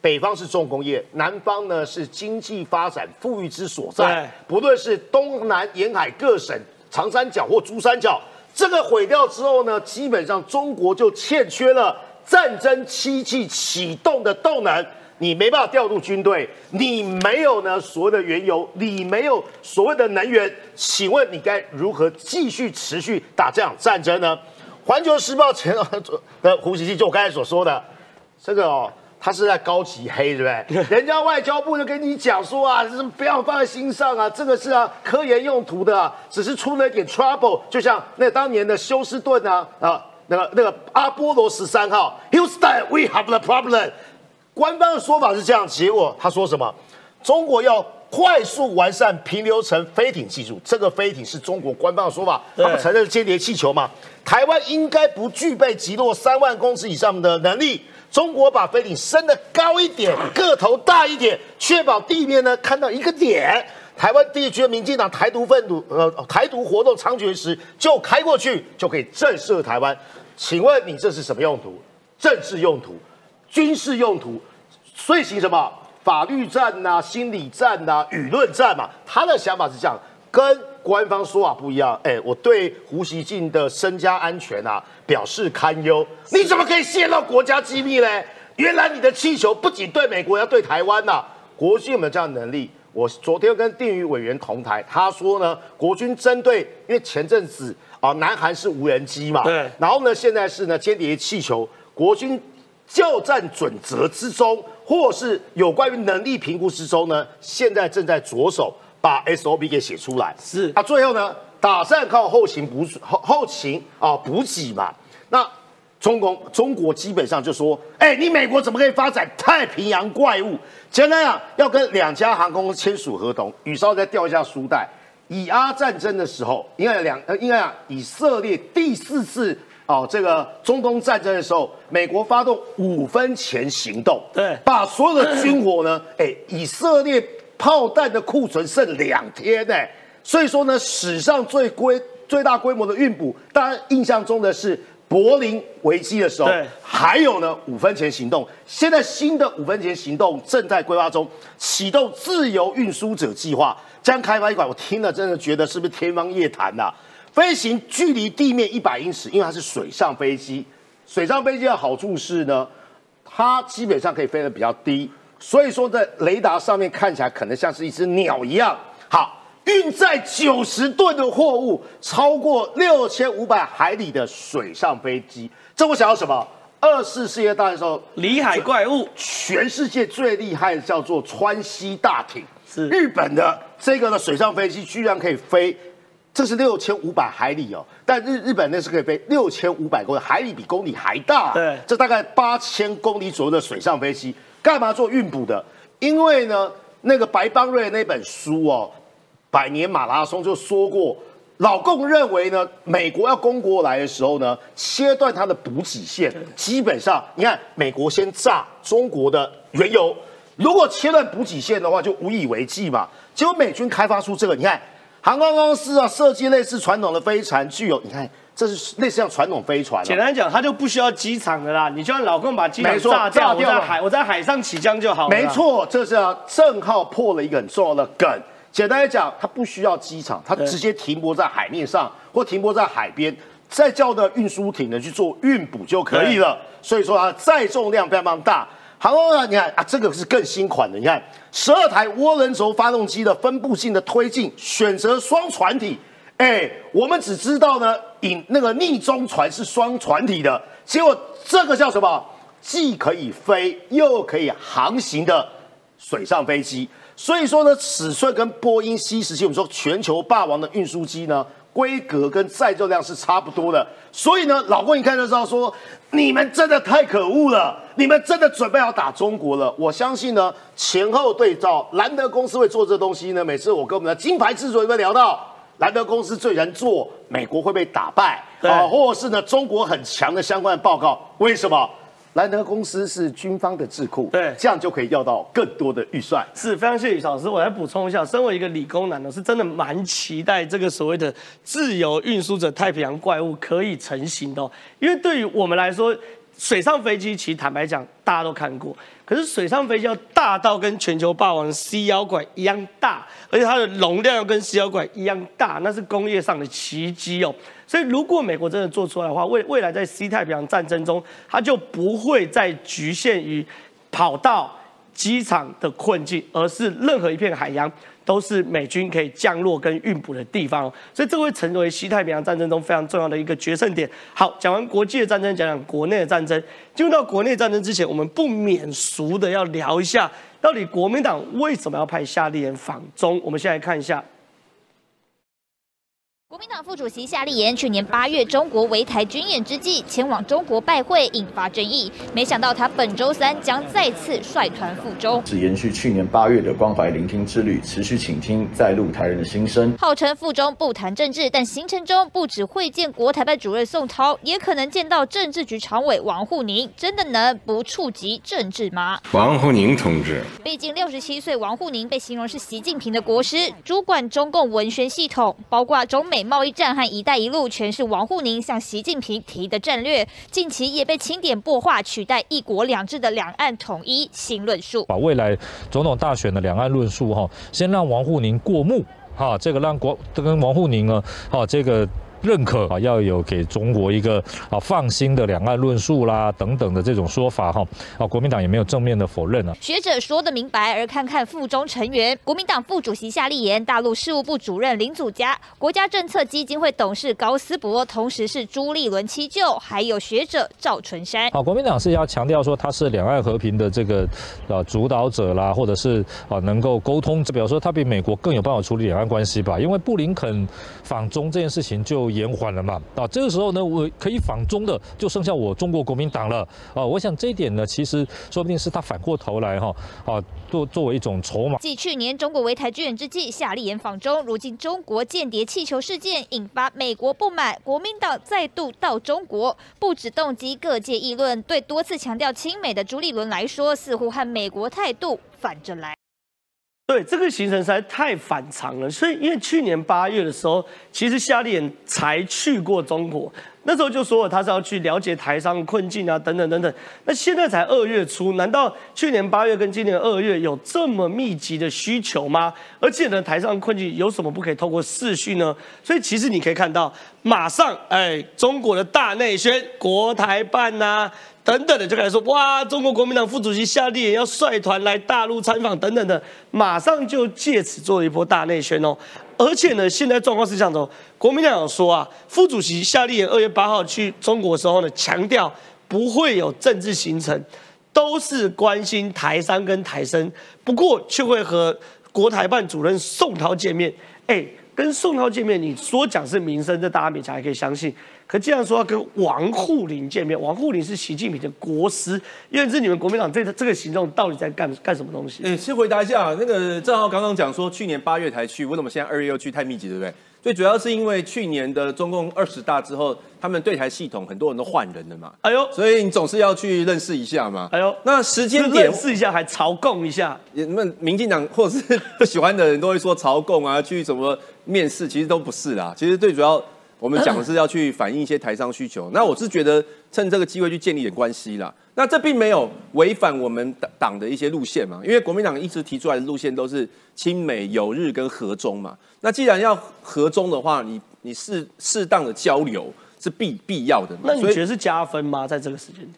北方是重工业，南方呢是经济发展富裕之所在。不论是东南沿海各省、长三角或珠三角，这个毁掉之后呢，基本上中国就欠缺了战争机器启动的动能。你没办法调度军队，你没有呢所谓的原油，你没有所谓的能源，请问你该如何继续持续打这场战争呢？环球时报前的胡锡进就我刚才所说的这个哦。他是在高级黑，对不对？人家外交部就跟你讲说啊，是不要放在心上啊，这个是啊科研用途的，啊，只是出了一点 trouble，就像那当年的休斯顿啊啊，那个那个阿波罗十三号，Houston，we have the problem。官方的说法是这样，结果他说什么？中国要快速完善平流层飞艇技术，这个飞艇是中国官方的说法，他们承认间谍气球嘛？台湾应该不具备击落三万公尺以上的能力。中国把飞艇升得高一点，个头大一点，确保地面呢看到一个点。台湾地区的民进党台独愤怒，呃，台独活动猖獗时，就开过去就可以震慑台湾。请问你这是什么用途？政治用途、军事用途，遂行什么法律战呐、心理战呐、舆论战嘛？他的想法是这样，跟。官方说法不一样，哎，我对胡锡进的身家安全啊表示堪忧。你怎么可以泄露国家机密嘞？原来你的气球不仅对美国，要对台湾呐。国军有没有这样的能力？我昨天跟定宇委员同台，他说呢，国军针对，因为前阵子啊，南韩是无人机嘛，对，然后呢，现在是呢间谍气球，国军就战准则之中，或是有关于能力评估之中呢，现在正在着手。把 SOP 给写出来是啊，最后呢，打算靠后勤补后后勤啊补给嘛。那中国中国基本上就说，哎，你美国怎么可以发展太平洋怪物？简单讲，要跟两家航空签署合同。宇稍再调一下书袋。以阿战争的时候，应该两呃，应该讲以色列第四次哦这个中东战争的时候，美国发动五分钱行动，对，把所有的军火呢，哎，以色列。炮弹的库存剩两天呢，所以说呢，史上最规最大规模的运补，大家印象中的是柏林危机的时候，还有呢五分钱行动，现在新的五分钱行动正在规划中，启动自由运输者计划，将开发一款，我听了真的觉得是不是天方夜谭呐？飞行距离地面一百英尺，因为它是水上飞机，水上飞机的好处是呢，它基本上可以飞得比较低。所以说，在雷达上面看起来可能像是一只鸟一样。好，运载九十吨的货物，超过六千五百海里的水上飞机，这我想要什么？二次世界大战的时候，里海怪物全世界最厉害的叫做川西大艇，是日本的这个呢水上飞机居然可以飞，这是六千五百海里哦，但日日本那是可以飞六千五百公里，海里比公里还大，对这大概八千公里左右的水上飞机，干嘛做运补的？因为呢，那个白邦瑞那本书哦，百年马拉松就说过，老共认为呢，美国要攻过来的时候呢，切断它的补给线，基本上你看，美国先炸中国的原油，如果切断补给线的话，就无以为继嘛。结果美军开发出这个，你看航空公司啊，设计类似传统的飞船，具有你看，这是类似像传统飞船、啊。简单讲，它就不需要机场的啦，你就让老公把机场炸掉，炸掉我在海我在海上起降就好了。没，错，这是啊，正好破了一个很重要的梗。简单来讲，它不需要机场，它直接停泊在海面上或停泊在海边，再叫的运输艇呢去做运补就可以了。所以说啊，载重量非常非常大。航空呢，你看啊，这个是更新款的，你看十二台涡轮轴发动机的分布性的推进，选择双船体。哎，我们只知道呢，引那个逆中船是双船体的，结果这个叫什么？既可以飞又可以航行的水上飞机。所以说呢，尺寸跟波音 C 十七，我们说全球霸王的运输机呢，规格跟载重量是差不多的。所以呢，老郭一看就知道说，你们真的太可恶了，你们真的准备要打中国了。我相信呢，前后对照，兰德公司会做这东西呢。每次我跟我们的金牌制作人会聊到。兰德公司最难做美国会被打败啊，或者是呢中国很强的相关的报告，为什么？兰德公司是军方的智库，对这样就可以要到更多的预算。是非常谢谢宇老师。我来补充一下，身为一个理工男呢，是真的蛮期待这个所谓的自由运输者太平洋怪物可以成型的、哦，因为对于我们来说，水上飞机其实坦白讲大家都看过，可是水上飞机要大到跟全球霸王 C 妖怪一样大，而且它的容量要跟 C 妖怪一样大，那是工业上的奇迹哦。所以如果美国真的做出来的话，未未来在西太平洋战争中，它就不会再局限于跑道、机场的困境，而是任何一片海洋都是美军可以降落跟运补的地方。所以这会成为西太平洋战争中非常重要的一个决胜点。好，讲完国际的战争，讲讲国内的战争。进入到国内战争之前，我们不免俗的要聊一下，到底国民党为什么要派夏立言访中？我们先来看一下。国民党副主席夏立言去年八月中国围台军演之际，前往中国拜会，引发争议。没想到他本周三将再次率团赴中，是延续去年八月的关怀聆听之旅，持续倾听在陆台人的心声。号称赴中不谈政治，但行程中不止会见国台办主任宋涛，也可能见到政治局常委王沪宁。真的能不触及政治吗？王沪宁同志，毕竟六十七岁王沪宁被形容是习近平的国师，主管中共文宣系统，包括中美贸易战和“一带一路”，全是王沪宁向习近平提的战略。近期也被清点破化取代“一国两制”的两岸统一新论述。把未来总统大选的两岸论述哈，先让王沪宁过目哈，这个让国跟王沪宁呢，哈这个。认可啊，要有给中国一个啊放心的两岸论述啦等等的这种说法哈啊，国民党也没有正面的否认啊。学者说的明白，而看看附中成员，国民党副主席夏立言、大陆事务部主任林祖嘉、国家政策基金会董事高思博，同时是朱立伦七舅，还有学者赵纯山。啊，国民党是要强调说他是两岸和平的这个呃主导者啦，或者是啊能够沟通，就比如说他比美国更有办法处理两岸关系吧？因为布林肯访中这件事情就。延缓了嘛？啊，这个时候呢，我可以访中的就剩下我中国国民党了啊！我想这一点呢，其实说不定是他反过头来哈啊，作作为一种筹码。继去年中国围台军演之际，夏立言访中，如今中国间谍气球事件引发美国不满，国民党再度到中国，不止动机各界议论。对多次强调亲美的朱立伦来说，似乎和美国态度反着来。对这个行程实在太反常了，所以因为去年八月的时候，其实夏立言才去过中国，那时候就说了他是要去了解台商困境啊，等等等等。那现在才二月初，难道去年八月跟今年二月有这么密集的需求吗？而且呢，台上困境有什么不可以透过视讯呢？所以其实你可以看到，马上哎，中国的大内宣，国台办呐、等等的就开始说哇，中国国民党副主席夏立言要率团来大陆参访等等的，马上就借此做了一波大内宣哦。而且呢，现在状况是这样的，国民党有说啊，副主席夏立言二月八号去中国的时候呢，强调不会有政治行程，都是关心台商跟台生，不过却会和国台办主任宋涛见面。哎，跟宋涛见面，你说讲是民生，这大家勉强还可以相信。可既然说要跟王沪宁见面，王沪宁是习近平的国师，因为是你们国民党这这个行动到底在干干什么东西？哎，先回答一下，那个郑浩刚刚讲说，去年八月才去，为什么现在二月又去？太密集，对不对？最主要是因为去年的中共二十大之后，他们对台系统很多人都换人了嘛。哎呦，所以你总是要去认识一下嘛。哎呦，那时间点认识一下，还朝贡一下。你们民进党或者是不喜欢的人都会说朝贡啊，去什么面试，其实都不是啦。其实最主要。我们讲的是要去反映一些台商需求，那我是觉得趁这个机会去建立点关系啦。那这并没有违反我们党的一些路线嘛，因为国民党一直提出来的路线都是亲美友日跟和中嘛。那既然要和中的话，你你适适当的交流是必必要的。那你觉得是加分吗？在这个时间点？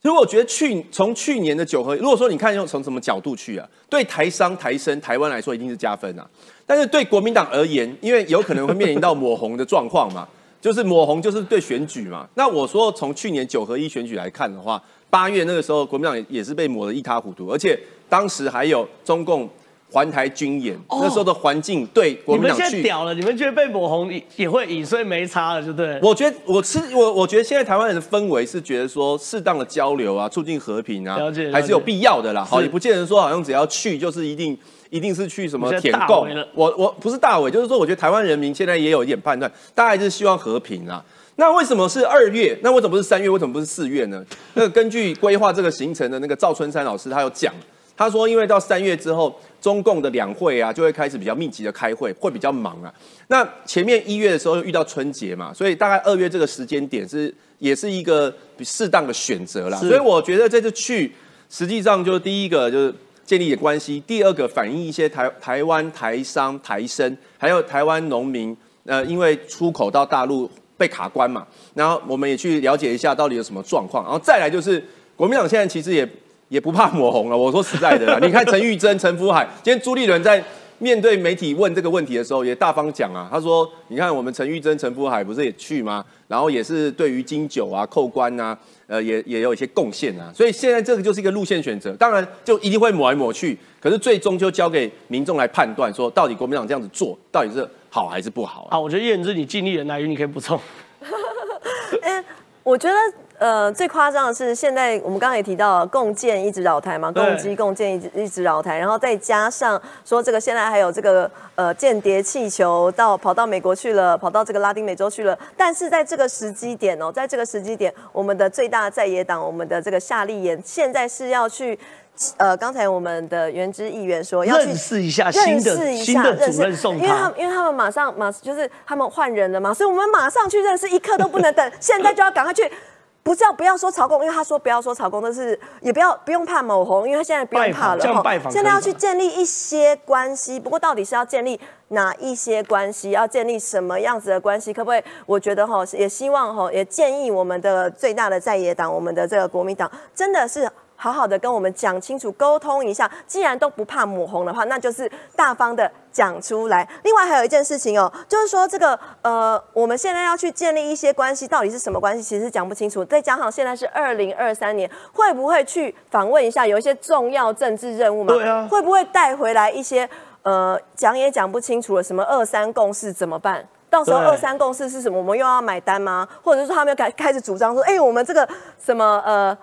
所以我觉得去从去年的九合，如果说你看用从什么角度去啊，对台商、台生、台湾来说一定是加分啊。但是对国民党而言，因为有可能会面临到抹红的状况嘛，就是抹红就是对选举嘛。那我说从去年九合一选举来看的话，八月那个时候国民党也是被抹得一塌糊涂，而且当时还有中共。环台军演那时候的环境对国民党去，你们现在屌了，你们觉得被抹红也会赢，所以没差了，就对。我觉得我是我，我觉得现在台湾人的氛围是觉得说适当的交流啊，促进和平啊，还是有必要的啦。好，也不见得说好像只要去就是一定一定是去什么舔共。我我不是大伟，就是说我觉得台湾人民现在也有一点判断，大概是希望和平啊。那为什么是二月？那为什么不是三月？为什么不是四月呢？那根据规划这个行程的那个赵春山老师，他有讲。他说：“因为到三月之后，中共的两会啊，就会开始比较密集的开会，会比较忙啊。那前面一月的时候遇到春节嘛，所以大概二月这个时间点是也是一个适当的选择啦。所以我觉得这次去，实际上就是第一个就是建立的关系，第二个反映一些台台湾台商台生，还有台湾农民，呃，因为出口到大陆被卡关嘛，然后我们也去了解一下到底有什么状况，然后再来就是国民党现在其实也。”也不怕抹红了。我说实在的，你看陈玉珍、陈福海，今天朱立伦在面对媒体问这个问题的时候，也大方讲啊。他说：“你看我们陈玉珍、陈福海不是也去吗？然后也是对于金九啊、扣关啊，呃，也也有一些贡献啊。所以现在这个就是一个路线选择，当然就一定会抹来抹去，可是最终就交给民众来判断，说到底国民党这样子做到底是好还是不好啊？我觉得叶仁之你尽力了，乃云你可以补充。哎，我觉得。呃，最夸张的是，现在我们刚刚也提到，共建一直绕台嘛，共机共建一直一直绕台，然后再加上说这个现在还有这个呃间谍气球到跑到美国去了，跑到这个拉丁美洲去了。但是在这个时机点哦，在这个时机点，我们的最大在野党，我们的这个夏立言，现在是要去呃，刚才我们的原知议员说要认识一下新的新的主任送他，因为他们因为他们马上马就是他们换人了嘛，所以我们马上去认识，一刻都不能等，现在就要赶快去。不是要不要说曹公，因为他说不要说曹公，但是也不要不用怕某红，因为他现在不用怕了现在要去建立一些关系，不过到底是要建立哪一些关系，要建立什么样子的关系，可不可以？我觉得哈，也希望哈，也建议我们的最大的在野党，我们的这个国民党，真的是。好好的跟我们讲清楚，沟通一下。既然都不怕抹红的话，那就是大方的讲出来。另外还有一件事情哦，就是说这个呃，我们现在要去建立一些关系，到底是什么关系，其实讲不清楚。再加上现在是二零二三年，会不会去访问一下，有一些重要政治任务嘛？对啊。会不会带回来一些呃，讲也讲不清楚了，什么二三共识怎么办？到时候二三共识是什么？我们又要买单吗？或者是说他们开开始主张说，哎，我们这个什么呃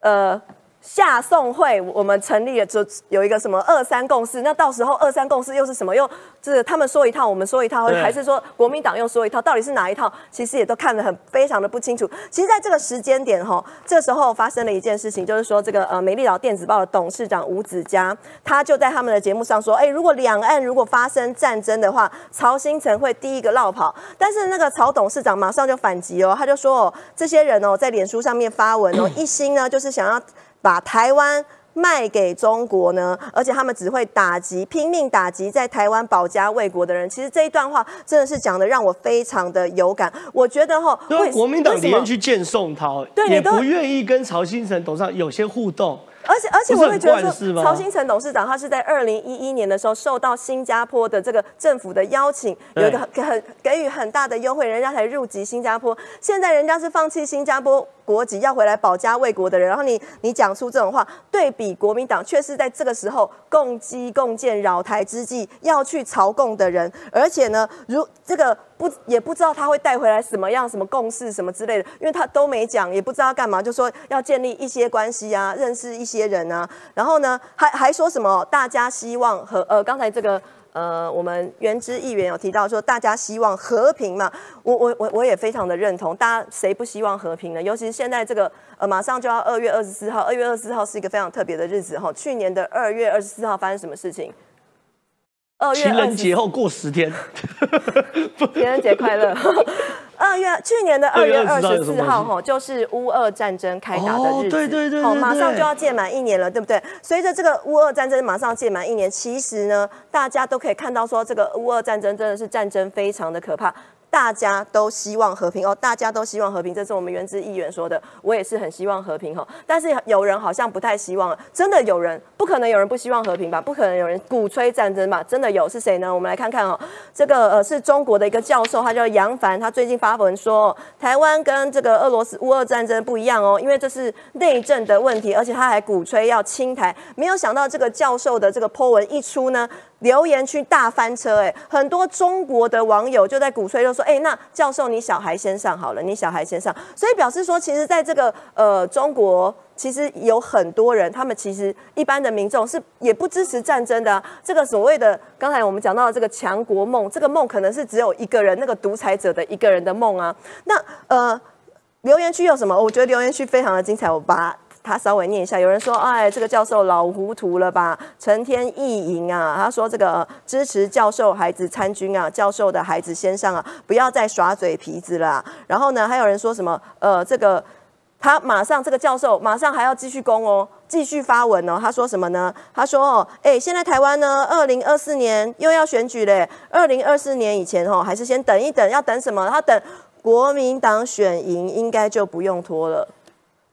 呃。下送会，我们成立了就有一个什么二三共识，那到时候二三共识又是什么？又就是他们说一套，我们说一套，还是说国民党又说一套？到底是哪一套？其实也都看得很非常的不清楚。其实，在这个时间点哈，这时候发生了一件事情，就是说这个呃美丽岛电子报的董事长吴子嘉，他就在他们的节目上说，哎，如果两岸如果发生战争的话，曹新成会第一个落跑。但是那个曹董事长马上就反击哦，他就说哦，这些人哦在脸书上面发文哦，一心呢就是想要。把台湾卖给中国呢？而且他们只会打击、拼命打击在台湾保家卫国的人。其实这一段话真的是讲的让我非常的有感。我觉得哈，国民党里面去见宋涛，也不愿意跟曹新成董事长有些互动。而且而且我会觉得说，曹新成董事长他是在二零一一年的时候受到新加坡的这个政府的邀请，有一个很给予很大的优惠，人家才入籍新加坡。现在人家是放弃新加坡国籍要回来保家卫国的人，然后你你讲出这种话，对比国民党却是在这个时候共击共建扰台之际要去朝贡的人，而且呢，如这个不也不知道他会带回来什么样什么共识什么之类的，因为他都没讲，也不知道干嘛，就说要建立一些关系啊，认识一些。人啊，然后呢，还还说什么？大家希望和呃，刚才这个呃，我们原之议员有提到说，大家希望和平嘛。我我我我也非常的认同，大家谁不希望和平呢？尤其是现在这个呃，马上就要二月二十四号，二月二十四号是一个非常特别的日子哈。去年的二月二十四号发生什么事情？情人节后过十天，情人节快乐。二月去年的二月二十四号，哈，就是乌俄战争开打的日子，对对对，好，马上就要届满一年了，对不对？随着这个乌俄战争马上届满一年，其实呢，大家都可以看到说，这个乌俄战争真的是战争非常的可怕。大家都希望和平哦，大家都希望和平，这是我们原之议员说的，我也是很希望和平哈。但是有人好像不太希望，真的有人不可能有人不希望和平吧？不可能有人鼓吹战争吧？真的有是谁呢？我们来看看哦，这个呃是中国的一个教授，他叫杨凡，他最近发文说，台湾跟这个俄罗斯乌俄战争不一样哦，因为这是内政的问题，而且他还鼓吹要清台。没有想到这个教授的这个 po 文一出呢。留言区大翻车，哎，很多中国的网友就在鼓吹，就说，哎，那教授你小孩先上好了，你小孩先上，所以表示说，其实在这个呃中国，其实有很多人，他们其实一般的民众是也不支持战争的。这个所谓的刚才我们讲到的这个强国梦，这个梦可能是只有一个人，那个独裁者的一个人的梦啊。那呃，留言区有什么？我觉得留言区非常的精彩，我把。他稍微念一下，有人说：“哎，这个教授老糊涂了吧？成天意淫啊！”他说：“这个支持教授孩子参军啊，教授的孩子先上啊，不要再耍嘴皮子了。”然后呢，还有人说什么？呃，这个他马上这个教授马上还要继续攻哦，继续发文哦。他说什么呢？他说：“哦，哎，现在台湾呢，二零二四年又要选举嘞。二零二四年以前哦，还是先等一等，要等什么？他等国民党选赢，应该就不用拖了。”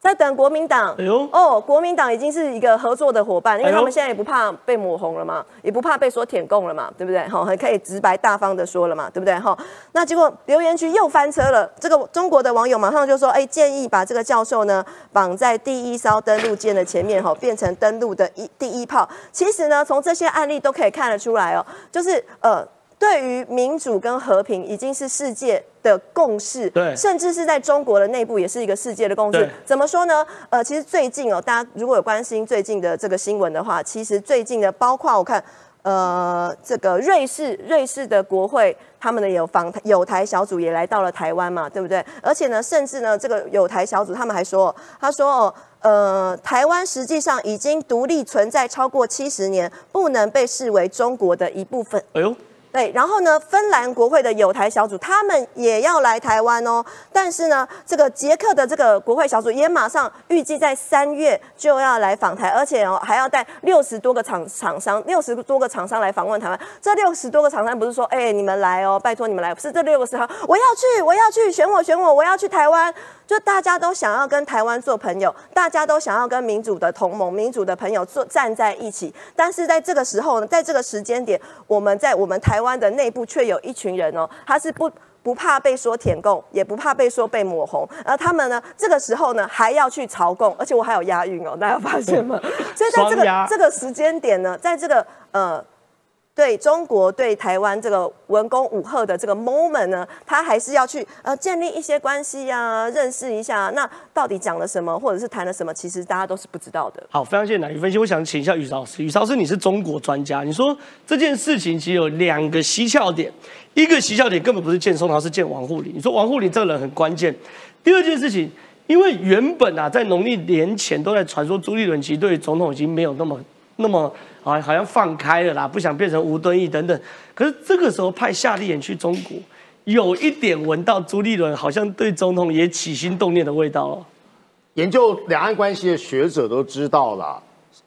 在等国民党，哎呦，哦，国民党已经是一个合作的伙伴，因为他们现在也不怕被抹红了嘛，也不怕被说舔共了嘛，对不对？哈，很可以直白大方的说了嘛，对不对？哈，那结果留言区又翻车了，这个中国的网友马上就说，哎，建议把这个教授呢绑在第一艘登陆舰的前面，哈，变成登陆的一第一炮。其实呢，从这些案例都可以看得出来哦，就是呃。对于民主跟和平，已经是世界的共识，对，甚至是在中国的内部也是一个世界的共识。怎么说呢？呃，其实最近哦，大家如果有关心最近的这个新闻的话，其实最近的包括我看，呃，这个瑞士瑞士的国会他们的有访有台小组也来到了台湾嘛，对不对？而且呢，甚至呢，这个有台小组他们还说，他说哦，呃，台湾实际上已经独立存在超过七十年，不能被视为中国的一部分。哎呦。对，然后呢，芬兰国会的有台小组他们也要来台湾哦，但是呢，这个捷克的这个国会小组也马上预计在三月就要来访台，而且哦还要带六十多个厂厂商，六十多个厂商来访问台湾。这六十多个厂商不是说，哎，你们来哦，拜托你们来，不是这六个是哈，我要去，我要去，选我，选我，我要去台湾。就大家都想要跟台湾做朋友，大家都想要跟民主的同盟、民主的朋友做站在一起，但是在这个时候呢，在这个时间点，我们在我们台湾的内部却有一群人哦，他是不不怕被说舔共，也不怕被说被抹红，而他们呢，这个时候呢还要去朝贡，而且我还有押韵哦，大家发现吗？所以在这个这个时间点呢，在这个呃。对中国对台湾这个文攻武赫的这个 moment 呢，他还是要去呃建立一些关系呀，认识一下。那到底讲了什么，或者是谈了什么，其实大家都是不知道的。好，非常谢谢乃宇分析。我想请一下宇老师，宇老师你是中国专家，你说这件事情其实有两个蹊跷点，一个蹊跷点根本不是见宋涛，是见王沪宁。你说王沪宁这个人很关键。第二件事情，因为原本啊在农历年前都在传说朱立伦其实对总统已经没有那么那么。啊，好像放开了啦，不想变成吴敦义等等。可是这个时候派夏立言去中国，有一点闻到朱立伦好像对总统也起心动念的味道了。研究两岸关系的学者都知道了，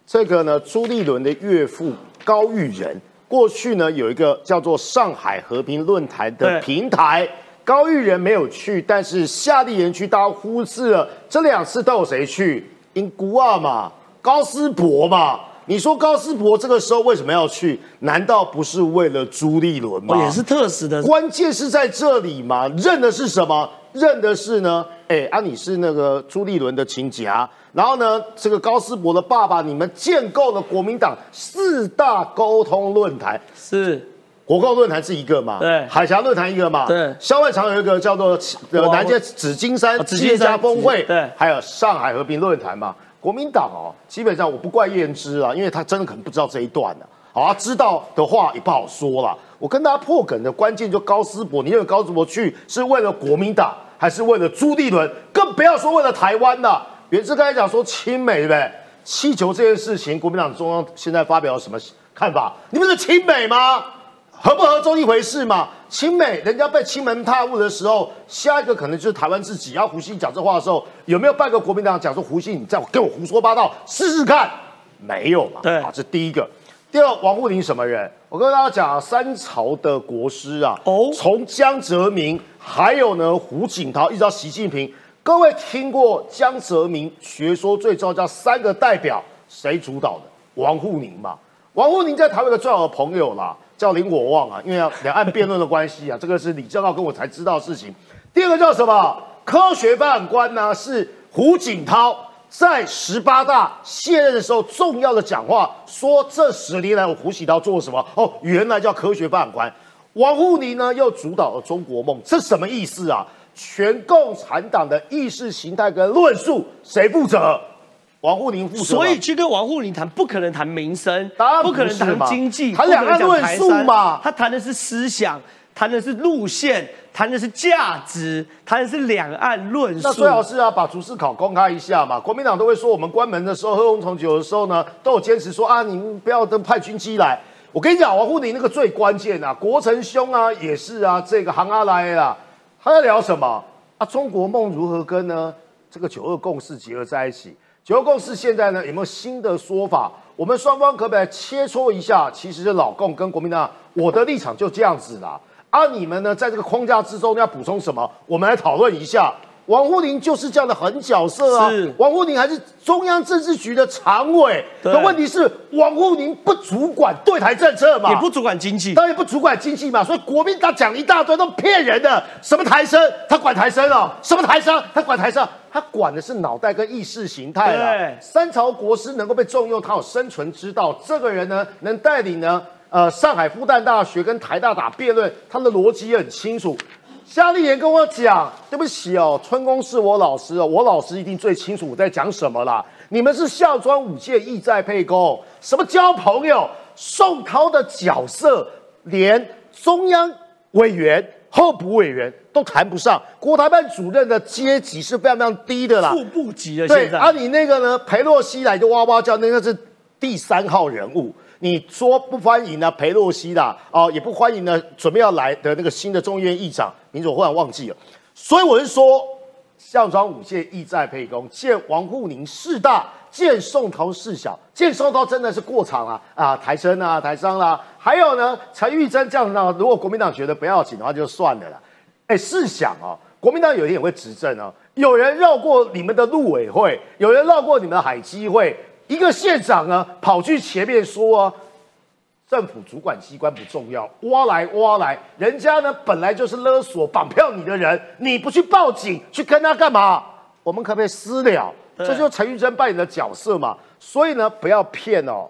这个呢，朱立伦的岳父高玉仁过去呢有一个叫做上海和平论坛的平台，高玉仁没有去，但是夏立言去，大家忽视了这两次都有谁去？英古啊嘛。高思博嘛。你说高斯博这个时候为什么要去？难道不是为了朱立伦吗？也是特使的，关键是在这里嘛？认的是什么？认的是呢？哎，啊，你是那个朱立伦的亲家，然后呢，这个高斯博的爸爸，你们建构了国民党四大沟通论坛，是国共论坛是一个嘛？对，海峡论坛一个嘛？对，萧万长有一个叫做呃南京紫金山企业家峰会，对，还有上海和平论坛嘛？国民党哦，基本上我不怪燕之啊，因为他真的可能不知道这一段呢。好，知道的话也不好说了。我跟大家破梗的关键就高思博，你认为高思博去是为了国民党，还是为了朱立伦？更不要说为了台湾了。袁志刚才讲说亲美，对不对？气球这件事情，国民党中央现在发表了什么看法？你们是亲美吗？合不合中一回事嘛？亲美，人家被亲门踏户的时候，下一个可能就是台湾自己。要胡锡讲这话的时候，有没有半个国民党讲说胡锡你再给我胡说八道试试看？没有嘛？对，啊，这第一个。第二，王沪宁什么人？我跟大家讲，三朝的国师啊，哦，从江泽民，还有呢胡锦涛，一直到习近平。各位听过江泽民学说最重要叫三个代表，谁主导的？王沪宁嘛。王沪宁在台湾的最好的朋友啦。叫林火旺啊，因为两岸辩论的关系啊，这个是李正浩跟我才知道的事情。第二个叫什么？科学发展官呢？是胡锦涛在十八大卸任的时候重要的讲话，说这十年来我胡锦涛做了什么？哦，原来叫科学发展官。王沪宁呢又主导了中国梦，这什么意思啊？全共产党的意识形态跟论述谁负责？王沪宁负责，所以去跟王沪宁谈，不可能谈民生，不可能谈经济，谈两岸论述嘛。他谈的是思想，谈的是路线，谈的是价值，谈的是两岸论述。那最好是啊把逐思考公开一下嘛。国民党都会说，我们关门的时候喝红从酒的时候呢，都有坚持说啊，你们不要等派军机来。我跟你讲，王沪宁那个最关键啊，国成兄啊也是啊，这个行阿来啊，他在聊什么啊？中国梦如何跟呢这个九二共识结合在一起？九二共识现在呢有没有新的说法？我们双方可不可以切磋一下？其实是老共跟国民党，我的立场就这样子啦。啊你们呢，在这个框架之中要补充什么？我们来讨论一下。王沪宁就是这样的狠角色啊！王沪宁还是中央政治局的常委，可问题是王沪宁不主管对台政策嘛，也不主管经济，当然不主管经济嘛。所以国民党讲一大堆都骗人的，什么台生他管台生哦，什么台商他管台商，他管的是脑袋跟意识形态了。三朝国师能够被重用，他有生存之道。这个人呢，能带领呢，呃，上海复旦大学跟台大打辩论，他的逻辑也很清楚。夏立言跟我讲：“对不起哦，春宫是我老师哦，我老师一定最清楚我在讲什么啦。你们是孝庄五届意在沛公，什么交朋友？宋涛的角色连中央委员、候补委员都谈不上，国台办主任的阶级是非常非常低的啦，副部级的。对，啊你那个呢？裴洛西来就哇哇叫，那个是第三号人物。”你说不欢迎呢？裴洛西啦哦，也不欢迎呢，准备要来的那个新的众议院议长，民主忽然忘记了。所以我是说，项庄舞剑，意在沛公，见王沪宁势大，见宋涛势小，见宋涛真的是过场啊啊！台生啊，台商啦，还有呢，陈玉珍这样呢，如果国民党觉得不要紧的话，就算了啦。哎，试想啊，国民党有一天也会执政啊，有人绕过你们的陆委会，有人绕过你们的海基会。一个县长呢，跑去前面说，啊政府主管机关不重要，挖来挖来，人家呢本来就是勒索绑票你的人，你不去报警，去跟他干嘛？我们可不可以私了？这就是陈玉珍扮演的角色嘛。所以呢，不要骗哦，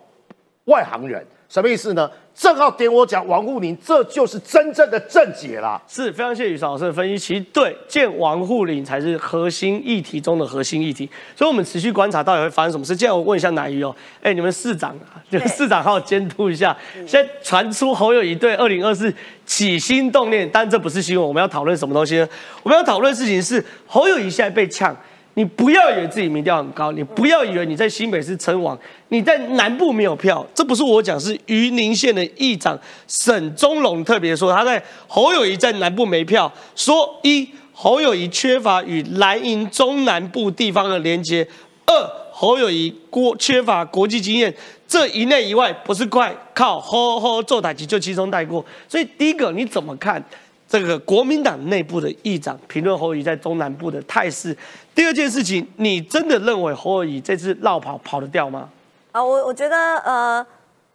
外行人。什么意思呢？正好点我讲王沪宁，这就是真正的正解啦。是非常谢谢宇老师的分析，其实对见王沪宁才是核心议题中的核心议题，所以我们持续观察到底会发生什么事。现在我问一下南瑜哦，哎，你们市长啊，就 市长好好监督一下。现在传出侯友谊对二零二四起心动念，但这不是新闻，我们要讨论什么东西呢？我们要讨论事情是侯友谊现在被呛。你不要以为自己民调很高，你不要以为你在新北市称王，你在南部没有票，这不是我讲，是云林县的议长沈宗龙特别说，他在侯友谊在南部没票，说一侯友谊缺乏与蓝营中南部地方的连接，二侯友谊国缺乏国际经验，这一内一外不是快靠吼吼做打击就轻松带过，所以第一个你怎么看？这个国民党内部的议长评论侯友谊在中南部的态势。第二件事情，你真的认为侯友谊这次绕跑跑得掉吗？啊，我我觉得呃。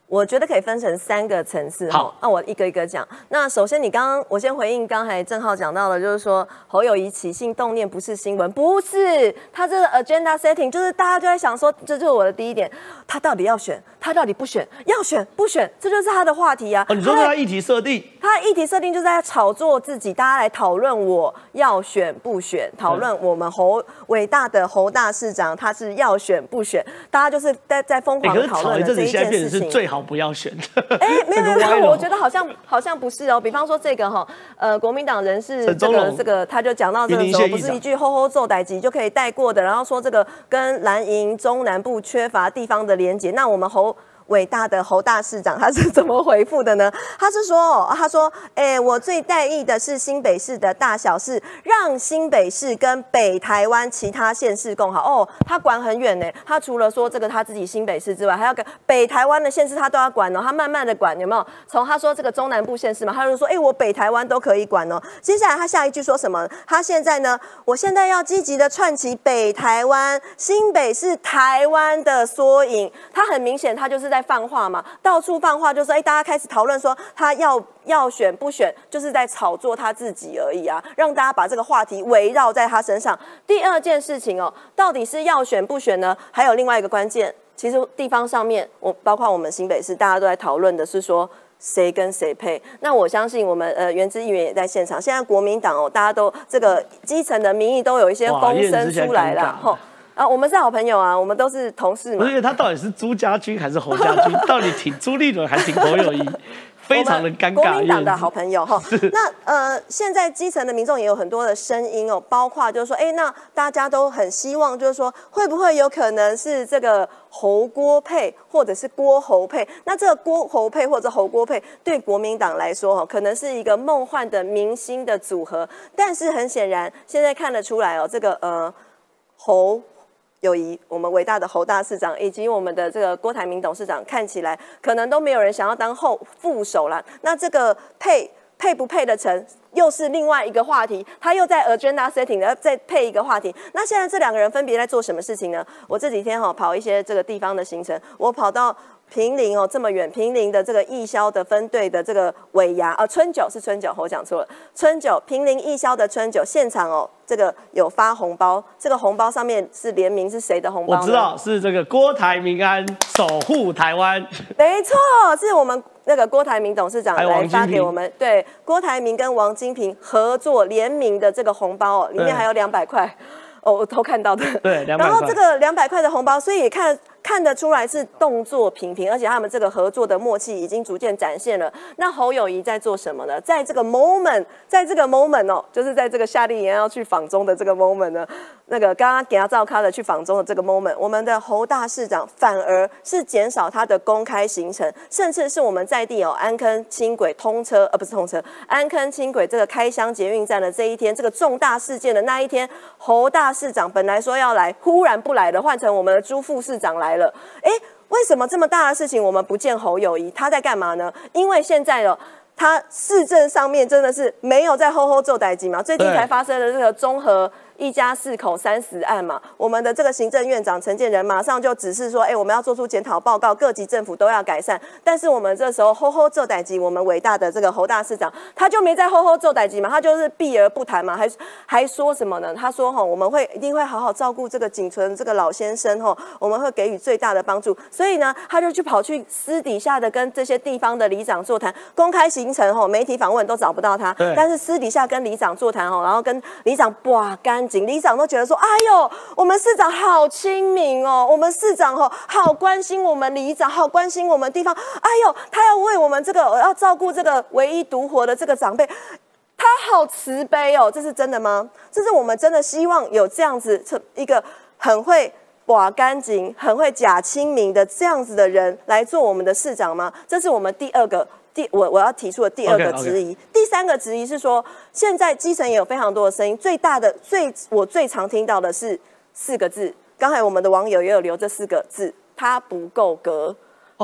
我觉得可以分成三个层次。好，那我一个一个讲。那首先，你刚刚我先回应刚才郑浩讲到的，就是说侯友谊起心动念不是新闻，不是他这个 agenda setting，就是大家就在想说，这就是我的第一点，他到底要选，他到底不选，要选不选，这就是他的话题啊。哦，你说他议题设定，他议题设定就是在炒作自己，大家来讨论我要选不选，讨论我们侯伟大的侯大市长他是要选不选，大家就是在在疯狂讨论的这一件事情最好。不要选哎，没有没有，我觉得好像好像不是哦。比方说这个哈，呃，国民党人士这个这个，他就讲到这个时候，不是一句“吼吼奏歹吉”就可以带过的。然后说这个跟蓝营中南部缺乏地方的连结，那我们侯。伟大的侯大市长他是怎么回复的呢？他是说，他说，哎，我最在意的是新北市的大小事，让新北市跟北台湾其他县市共好。哦，他管很远呢，他除了说这个他自己新北市之外，还要跟北台湾的县市他都要管哦。他慢慢的管，有没有？从他说这个中南部县市嘛，他就说，哎，我北台湾都可以管哦。接下来他下一句说什么？他现在呢？我现在要积极的串起北台湾，新北是台湾的缩影。他很明显，他就是在。在放话嘛，到处放话，就说哎，大家开始讨论说他要要选不选，就是在炒作他自己而已啊，让大家把这个话题围绕在他身上。第二件事情哦，到底是要选不选呢？还有另外一个关键，其实地方上面，我包括我们新北市，大家都在讨论的是说谁跟谁配。那我相信我们呃原之议员也在现场。现在国民党哦，大家都这个基层的民意都有一些风声出来了，吼。啊，我们是好朋友啊，我们都是同事嘛。不是他到底是朱家军还是侯家军？到底挺朱立伦还是挺侯友谊？非常的尴尬。国民党的好朋友哈。那呃，现在基层的民众也有很多的声音哦，包括就是说，哎，那大家都很希望，就是说，会不会有可能是这个侯郭配，或者是郭侯配？那这个郭侯配或者侯郭配，对国民党来说哈，可能是一个梦幻的明星的组合。但是很显然，现在看得出来哦，这个呃侯。友谊，我们伟大的侯大市长以及我们的这个郭台铭董事长，看起来可能都没有人想要当后副手了。那这个配配不配得成，又是另外一个话题。他又在 agenda setting 的再配一个话题。那现在这两个人分别在做什么事情呢？我这几天哈跑一些这个地方的行程，我跑到。平林哦，这么远，平林的这个义消的分队的这个尾牙啊，春酒是春酒，我讲错了，春酒平林义消的春酒现场哦，这个有发红包，这个红包上面是联名是谁的红包？我知道是这个郭台铭安守护台湾，没错，是我们那个郭台铭董事长来发给我们，对，郭台铭跟王金平合作联名的这个红包哦，里面还有两百块，哦，我偷看到的，对，然后这个两百块的红包，所以也看。看得出来是动作频频，而且他们这个合作的默契已经逐渐展现了。那侯友谊在做什么呢？在这个 moment，在这个 moment 哦，就是在这个夏令营要去访中的这个 moment 呢，那个刚刚给他照咖的去访中的这个 moment，我们的侯大市长反而是减少他的公开行程，甚至是我们在地有安坑轻轨通车，呃，不是通车，安坑轻轨这个开箱捷运站的这一天，这个重大事件的那一天，侯大市长本来说要来，忽然不来了，换成我们的朱副市长来。哎，为什么这么大的事情我们不见侯友谊？他在干嘛呢？因为现在呢，他市政上面真的是没有在吼吼做代金嘛，最近才发生了这个综合。一家四口三十案嘛，我们的这个行政院长陈建仁马上就指示说，哎，我们要做出检讨报告，各级政府都要改善。但是我们这时候吼吼做代级，我们伟大的这个侯大市长他就没在吼吼做代级嘛，他就是避而不谈嘛，还还说什么呢？他说哈，我们会一定会好好照顾这个仅存这个老先生哈，我们会给予最大的帮助。所以呢，他就去跑去私底下的跟这些地方的里长座谈，公开行程哈，媒体访问都找不到他，但是私底下跟里长座谈哈，然后跟里长哇干。里长都觉得说：“哎呦，我们市长好亲民哦，我们市长哦好关心我们里长，好关心我们地方。哎呦，他要为我们这个要照顾这个唯一独活的这个长辈，他好慈悲哦，这是真的吗？这是我们真的希望有这样子一个很会把干净、很会假亲民的这样子的人来做我们的市长吗？这是我们第二个。”第我我要提出的第二个质疑，第三个质疑是说，现在基层也有非常多的声音，最大的最我最常听到的是四个字，刚才我们的网友也有留这四个字，他不够格，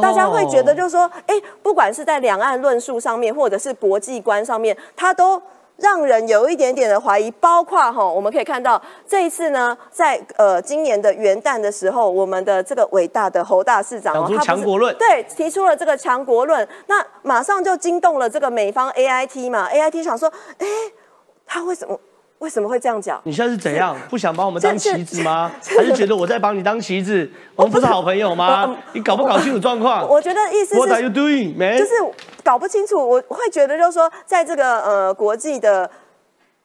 大家会觉得就是说，哎，不管是在两岸论述上面，或者是国际观上面，他都让人有一点点的怀疑。包括哈，我们可以看到这一次呢，在呃今年的元旦的时候，我们的这个伟大的侯大市长哦，他强国论，对，提出了这个强国论，那马上就惊动了这个美方 A I T 嘛，A I T 想说，哎，他为什么？为什么会这样讲？你现在是怎样？不想把我们当棋子吗？还是觉得我在帮你当棋子？我们不是好朋友吗？你搞不搞清楚状况？我觉得意思是，What are you doing, man？就是搞不清楚。我会觉得，就是说，在这个呃国际的。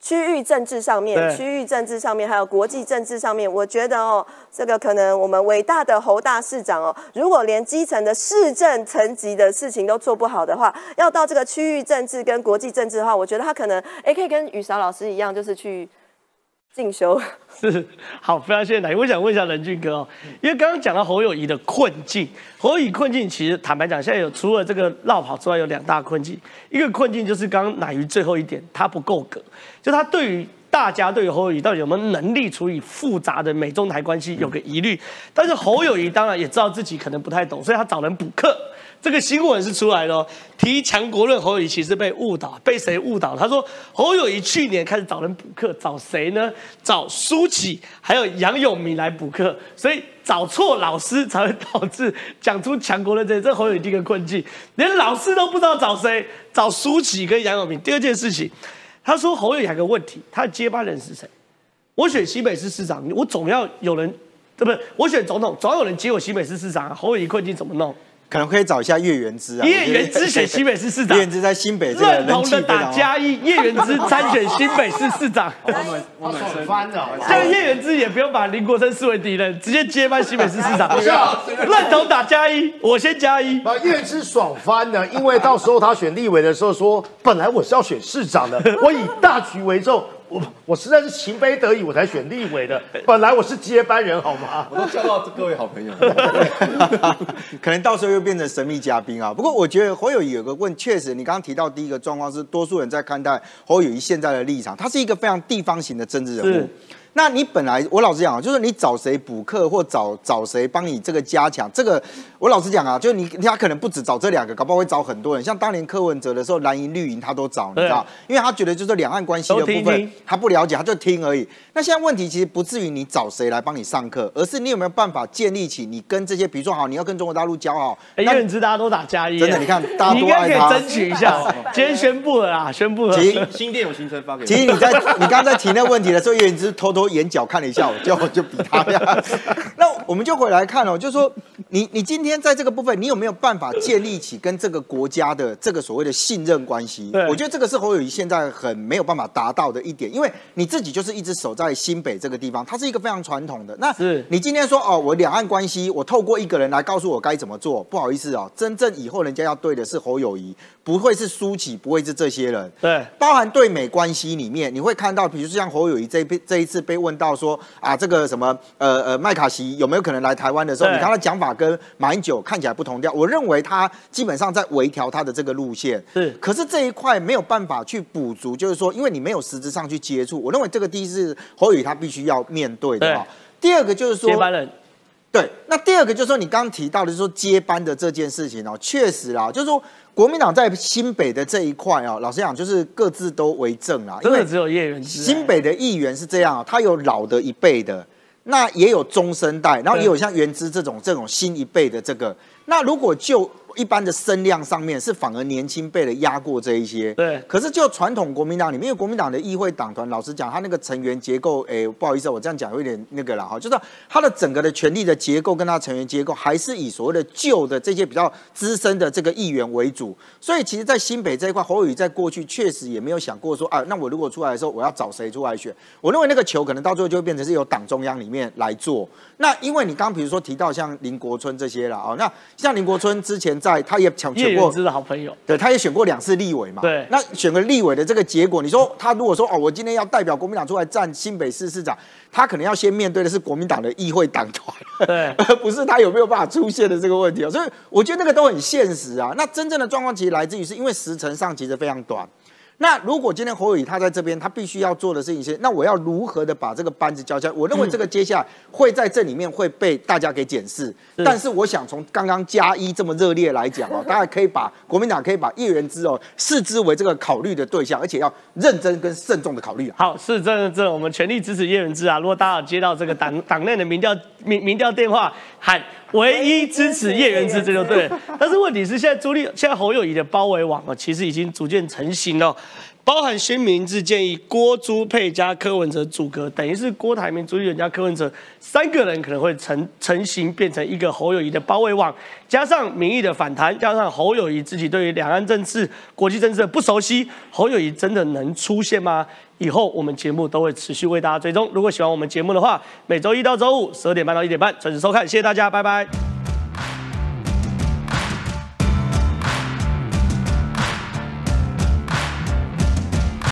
区域政治上面，区域政治上面，还有国际政治上面，我觉得哦，这个可能我们伟大的侯大市长哦，如果连基层的市政层级的事情都做不好的话，要到这个区域政治跟国际政治的话，我觉得他可能哎，可以跟雨韶老师一样，就是去。进修是好，非常谢谢奶。我想问一下任俊哥哦，因为刚刚讲到侯友谊的困境，侯友谊困境其实坦白讲，现在有除了这个绕跑之外，有两大困境。一个困境就是刚刚乃于最后一点，他不够格，就他对于大家对于侯友谊到底有没有能力处理复杂的美中台关系有个疑虑。但是侯友谊当然也知道自己可能不太懂，所以他找人补课。这个新闻是出来了，提强国论侯友谊其实被误导，被谁误导？他说侯友谊去年开始找人补课，找谁呢？找苏启还有杨永明来补课，所以找错老师才会导致讲出强国论这这侯友谊第一个困境，连老师都不知道找谁，找苏启跟杨永明。第二件事情，他说侯友谊有个问题，他的接班人是谁？我选西北市市长，我总要有人，对不对？我选总统，总要有人接我西北市市长，侯友谊困境怎么弄？可能可以找一下叶元之啊，叶元之选新北市市长，叶元之在新北认同的打加一，叶元之参选新北市市长，我们我们翻了，这个叶元之也不用把林国生视为敌人，直接接班新北市市长，认同打加一，我先加一，把叶元之爽翻了，因为到时候他选立委的时候说，本来我是要选市长的，我以大局为重。我我实在是情非得已，我才选立委的。本来我是接班人，好吗？我都叫到各位好朋友，可能到时候又变成神秘嘉宾啊。不过我觉得侯友谊有个问，确实你刚刚提到第一个状况是，多数人在看待侯友谊现在的立场，他是一个非常地方型的政治人物。那你本来我老实讲啊，就是你找谁补课或找找谁帮你这个加强，这个我老实讲啊，就是你他可能不止找这两个，搞不好会找很多人。像当年柯文哲的时候，蓝营绿营他都找，你知道，因为他觉得就是两岸关系的部分他不了解，他就听而已。那现在问题其实不至于你找谁来帮你上课，而是你有没有办法建立起你跟这些，比如说好，你要跟中国大陆交好。哎，叶远大家都打加一，真的，你看大家都爱他，争取一下。今天宣布了啊，宣布了。新新店有行程发给。其实你在你刚刚在提那问题的时候，叶远之偷偷眼角看了一下。我就 就比他呀，那我们就回来看哦，就是说，你你今天在这个部分，你有没有办法建立起跟这个国家的这个所谓的信任关系？我觉得这个是侯友谊现在很没有办法达到的一点，因为你自己就是一直守在新北这个地方，它是一个非常传统的。那是你今天说哦，我两岸关系，我透过一个人来告诉我该怎么做，不好意思哦，真正以后人家要对的是侯友谊，不会是苏起，不会是这些人。对，包含对美关系里面，你会看到，比如说像侯友谊这被这一次被问到说。啊，这个什么呃呃麦卡锡有没有可能来台湾的时候，你看他讲法跟马英九看起来不同调。我认为他基本上在微调他的这个路线。是，可是这一块没有办法去补足，就是说，因为你没有实质上去接触。我认为这个第一是侯宇他必须要面对的。第二个就是说接班人。对，那第二个就是说你刚刚提到的，就是说接班的这件事情哦，确实啊，就是说。国民党在新北的这一块啊，老实讲就是各自都为政啊。真的只有叶元之。新北的议员是这样，他有老的一辈的，那也有中生代，然后也有像元之这种这种新一辈的这个。那如果就一般的声量上面是反而年轻辈的压过这一些，对。可是就传统国民党里面，因为国民党的议会党团，老实讲，他那个成员结构，哎，不好意思，我这样讲有点那个了哈，就是他的整个的权力的结构跟他成员结构，还是以所谓的旧的这些比较资深的这个议员为主。所以其实，在新北这一块，侯友谊在过去确实也没有想过说，啊，那我如果出来的时候，我要找谁出来选？我认为那个球可能到最后就会变成是由党中央里面来做。那因为你刚比如说提到像林国春这些了啊，那像林国春之前在 他也抢。选过的好朋友，对，他也选过两次立委嘛。对，那选个立委的这个结果，你说他如果说哦，我今天要代表国民党出来站新北市市长，他可能要先面对的是国民党的议会党团，对，而不是他有没有办法出现的这个问题。所以我觉得那个都很现实啊。那真正的状况其实来自于是因为时程上其实非常短。那如果今天侯友谊他在这边，他必须要做的事情是，那我要如何的把这个班子交下来？我认为这个接下来会在这里面会被大家给检视。但是我想从刚刚加一这么热烈来讲哦，大家可以把国民党可以把叶元之哦视之为这个考虑的对象，而且要认真跟慎重的考虑。好，是真的，真的我们全力支持叶元之啊！如果大家接到这个党党内的民调民民调电话，喊唯一支持叶元之，这就对。但是问题是，现在朱立现在侯友谊的包围网啊，其实已经逐渐成型了。包含新名字建议郭朱佩加柯文哲组阁，等于是郭台铭、朱立伦加柯文哲三个人可能会成成型，变成一个侯友谊的包围网。加上民意的反弹，加上侯友谊自己对于两岸政治、国际政治的不熟悉，侯友谊真的能出现吗？以后我们节目都会持续为大家追踪。如果喜欢我们节目的话，每周一到周五十二点半到一点半准时收看。谢谢大家，拜拜。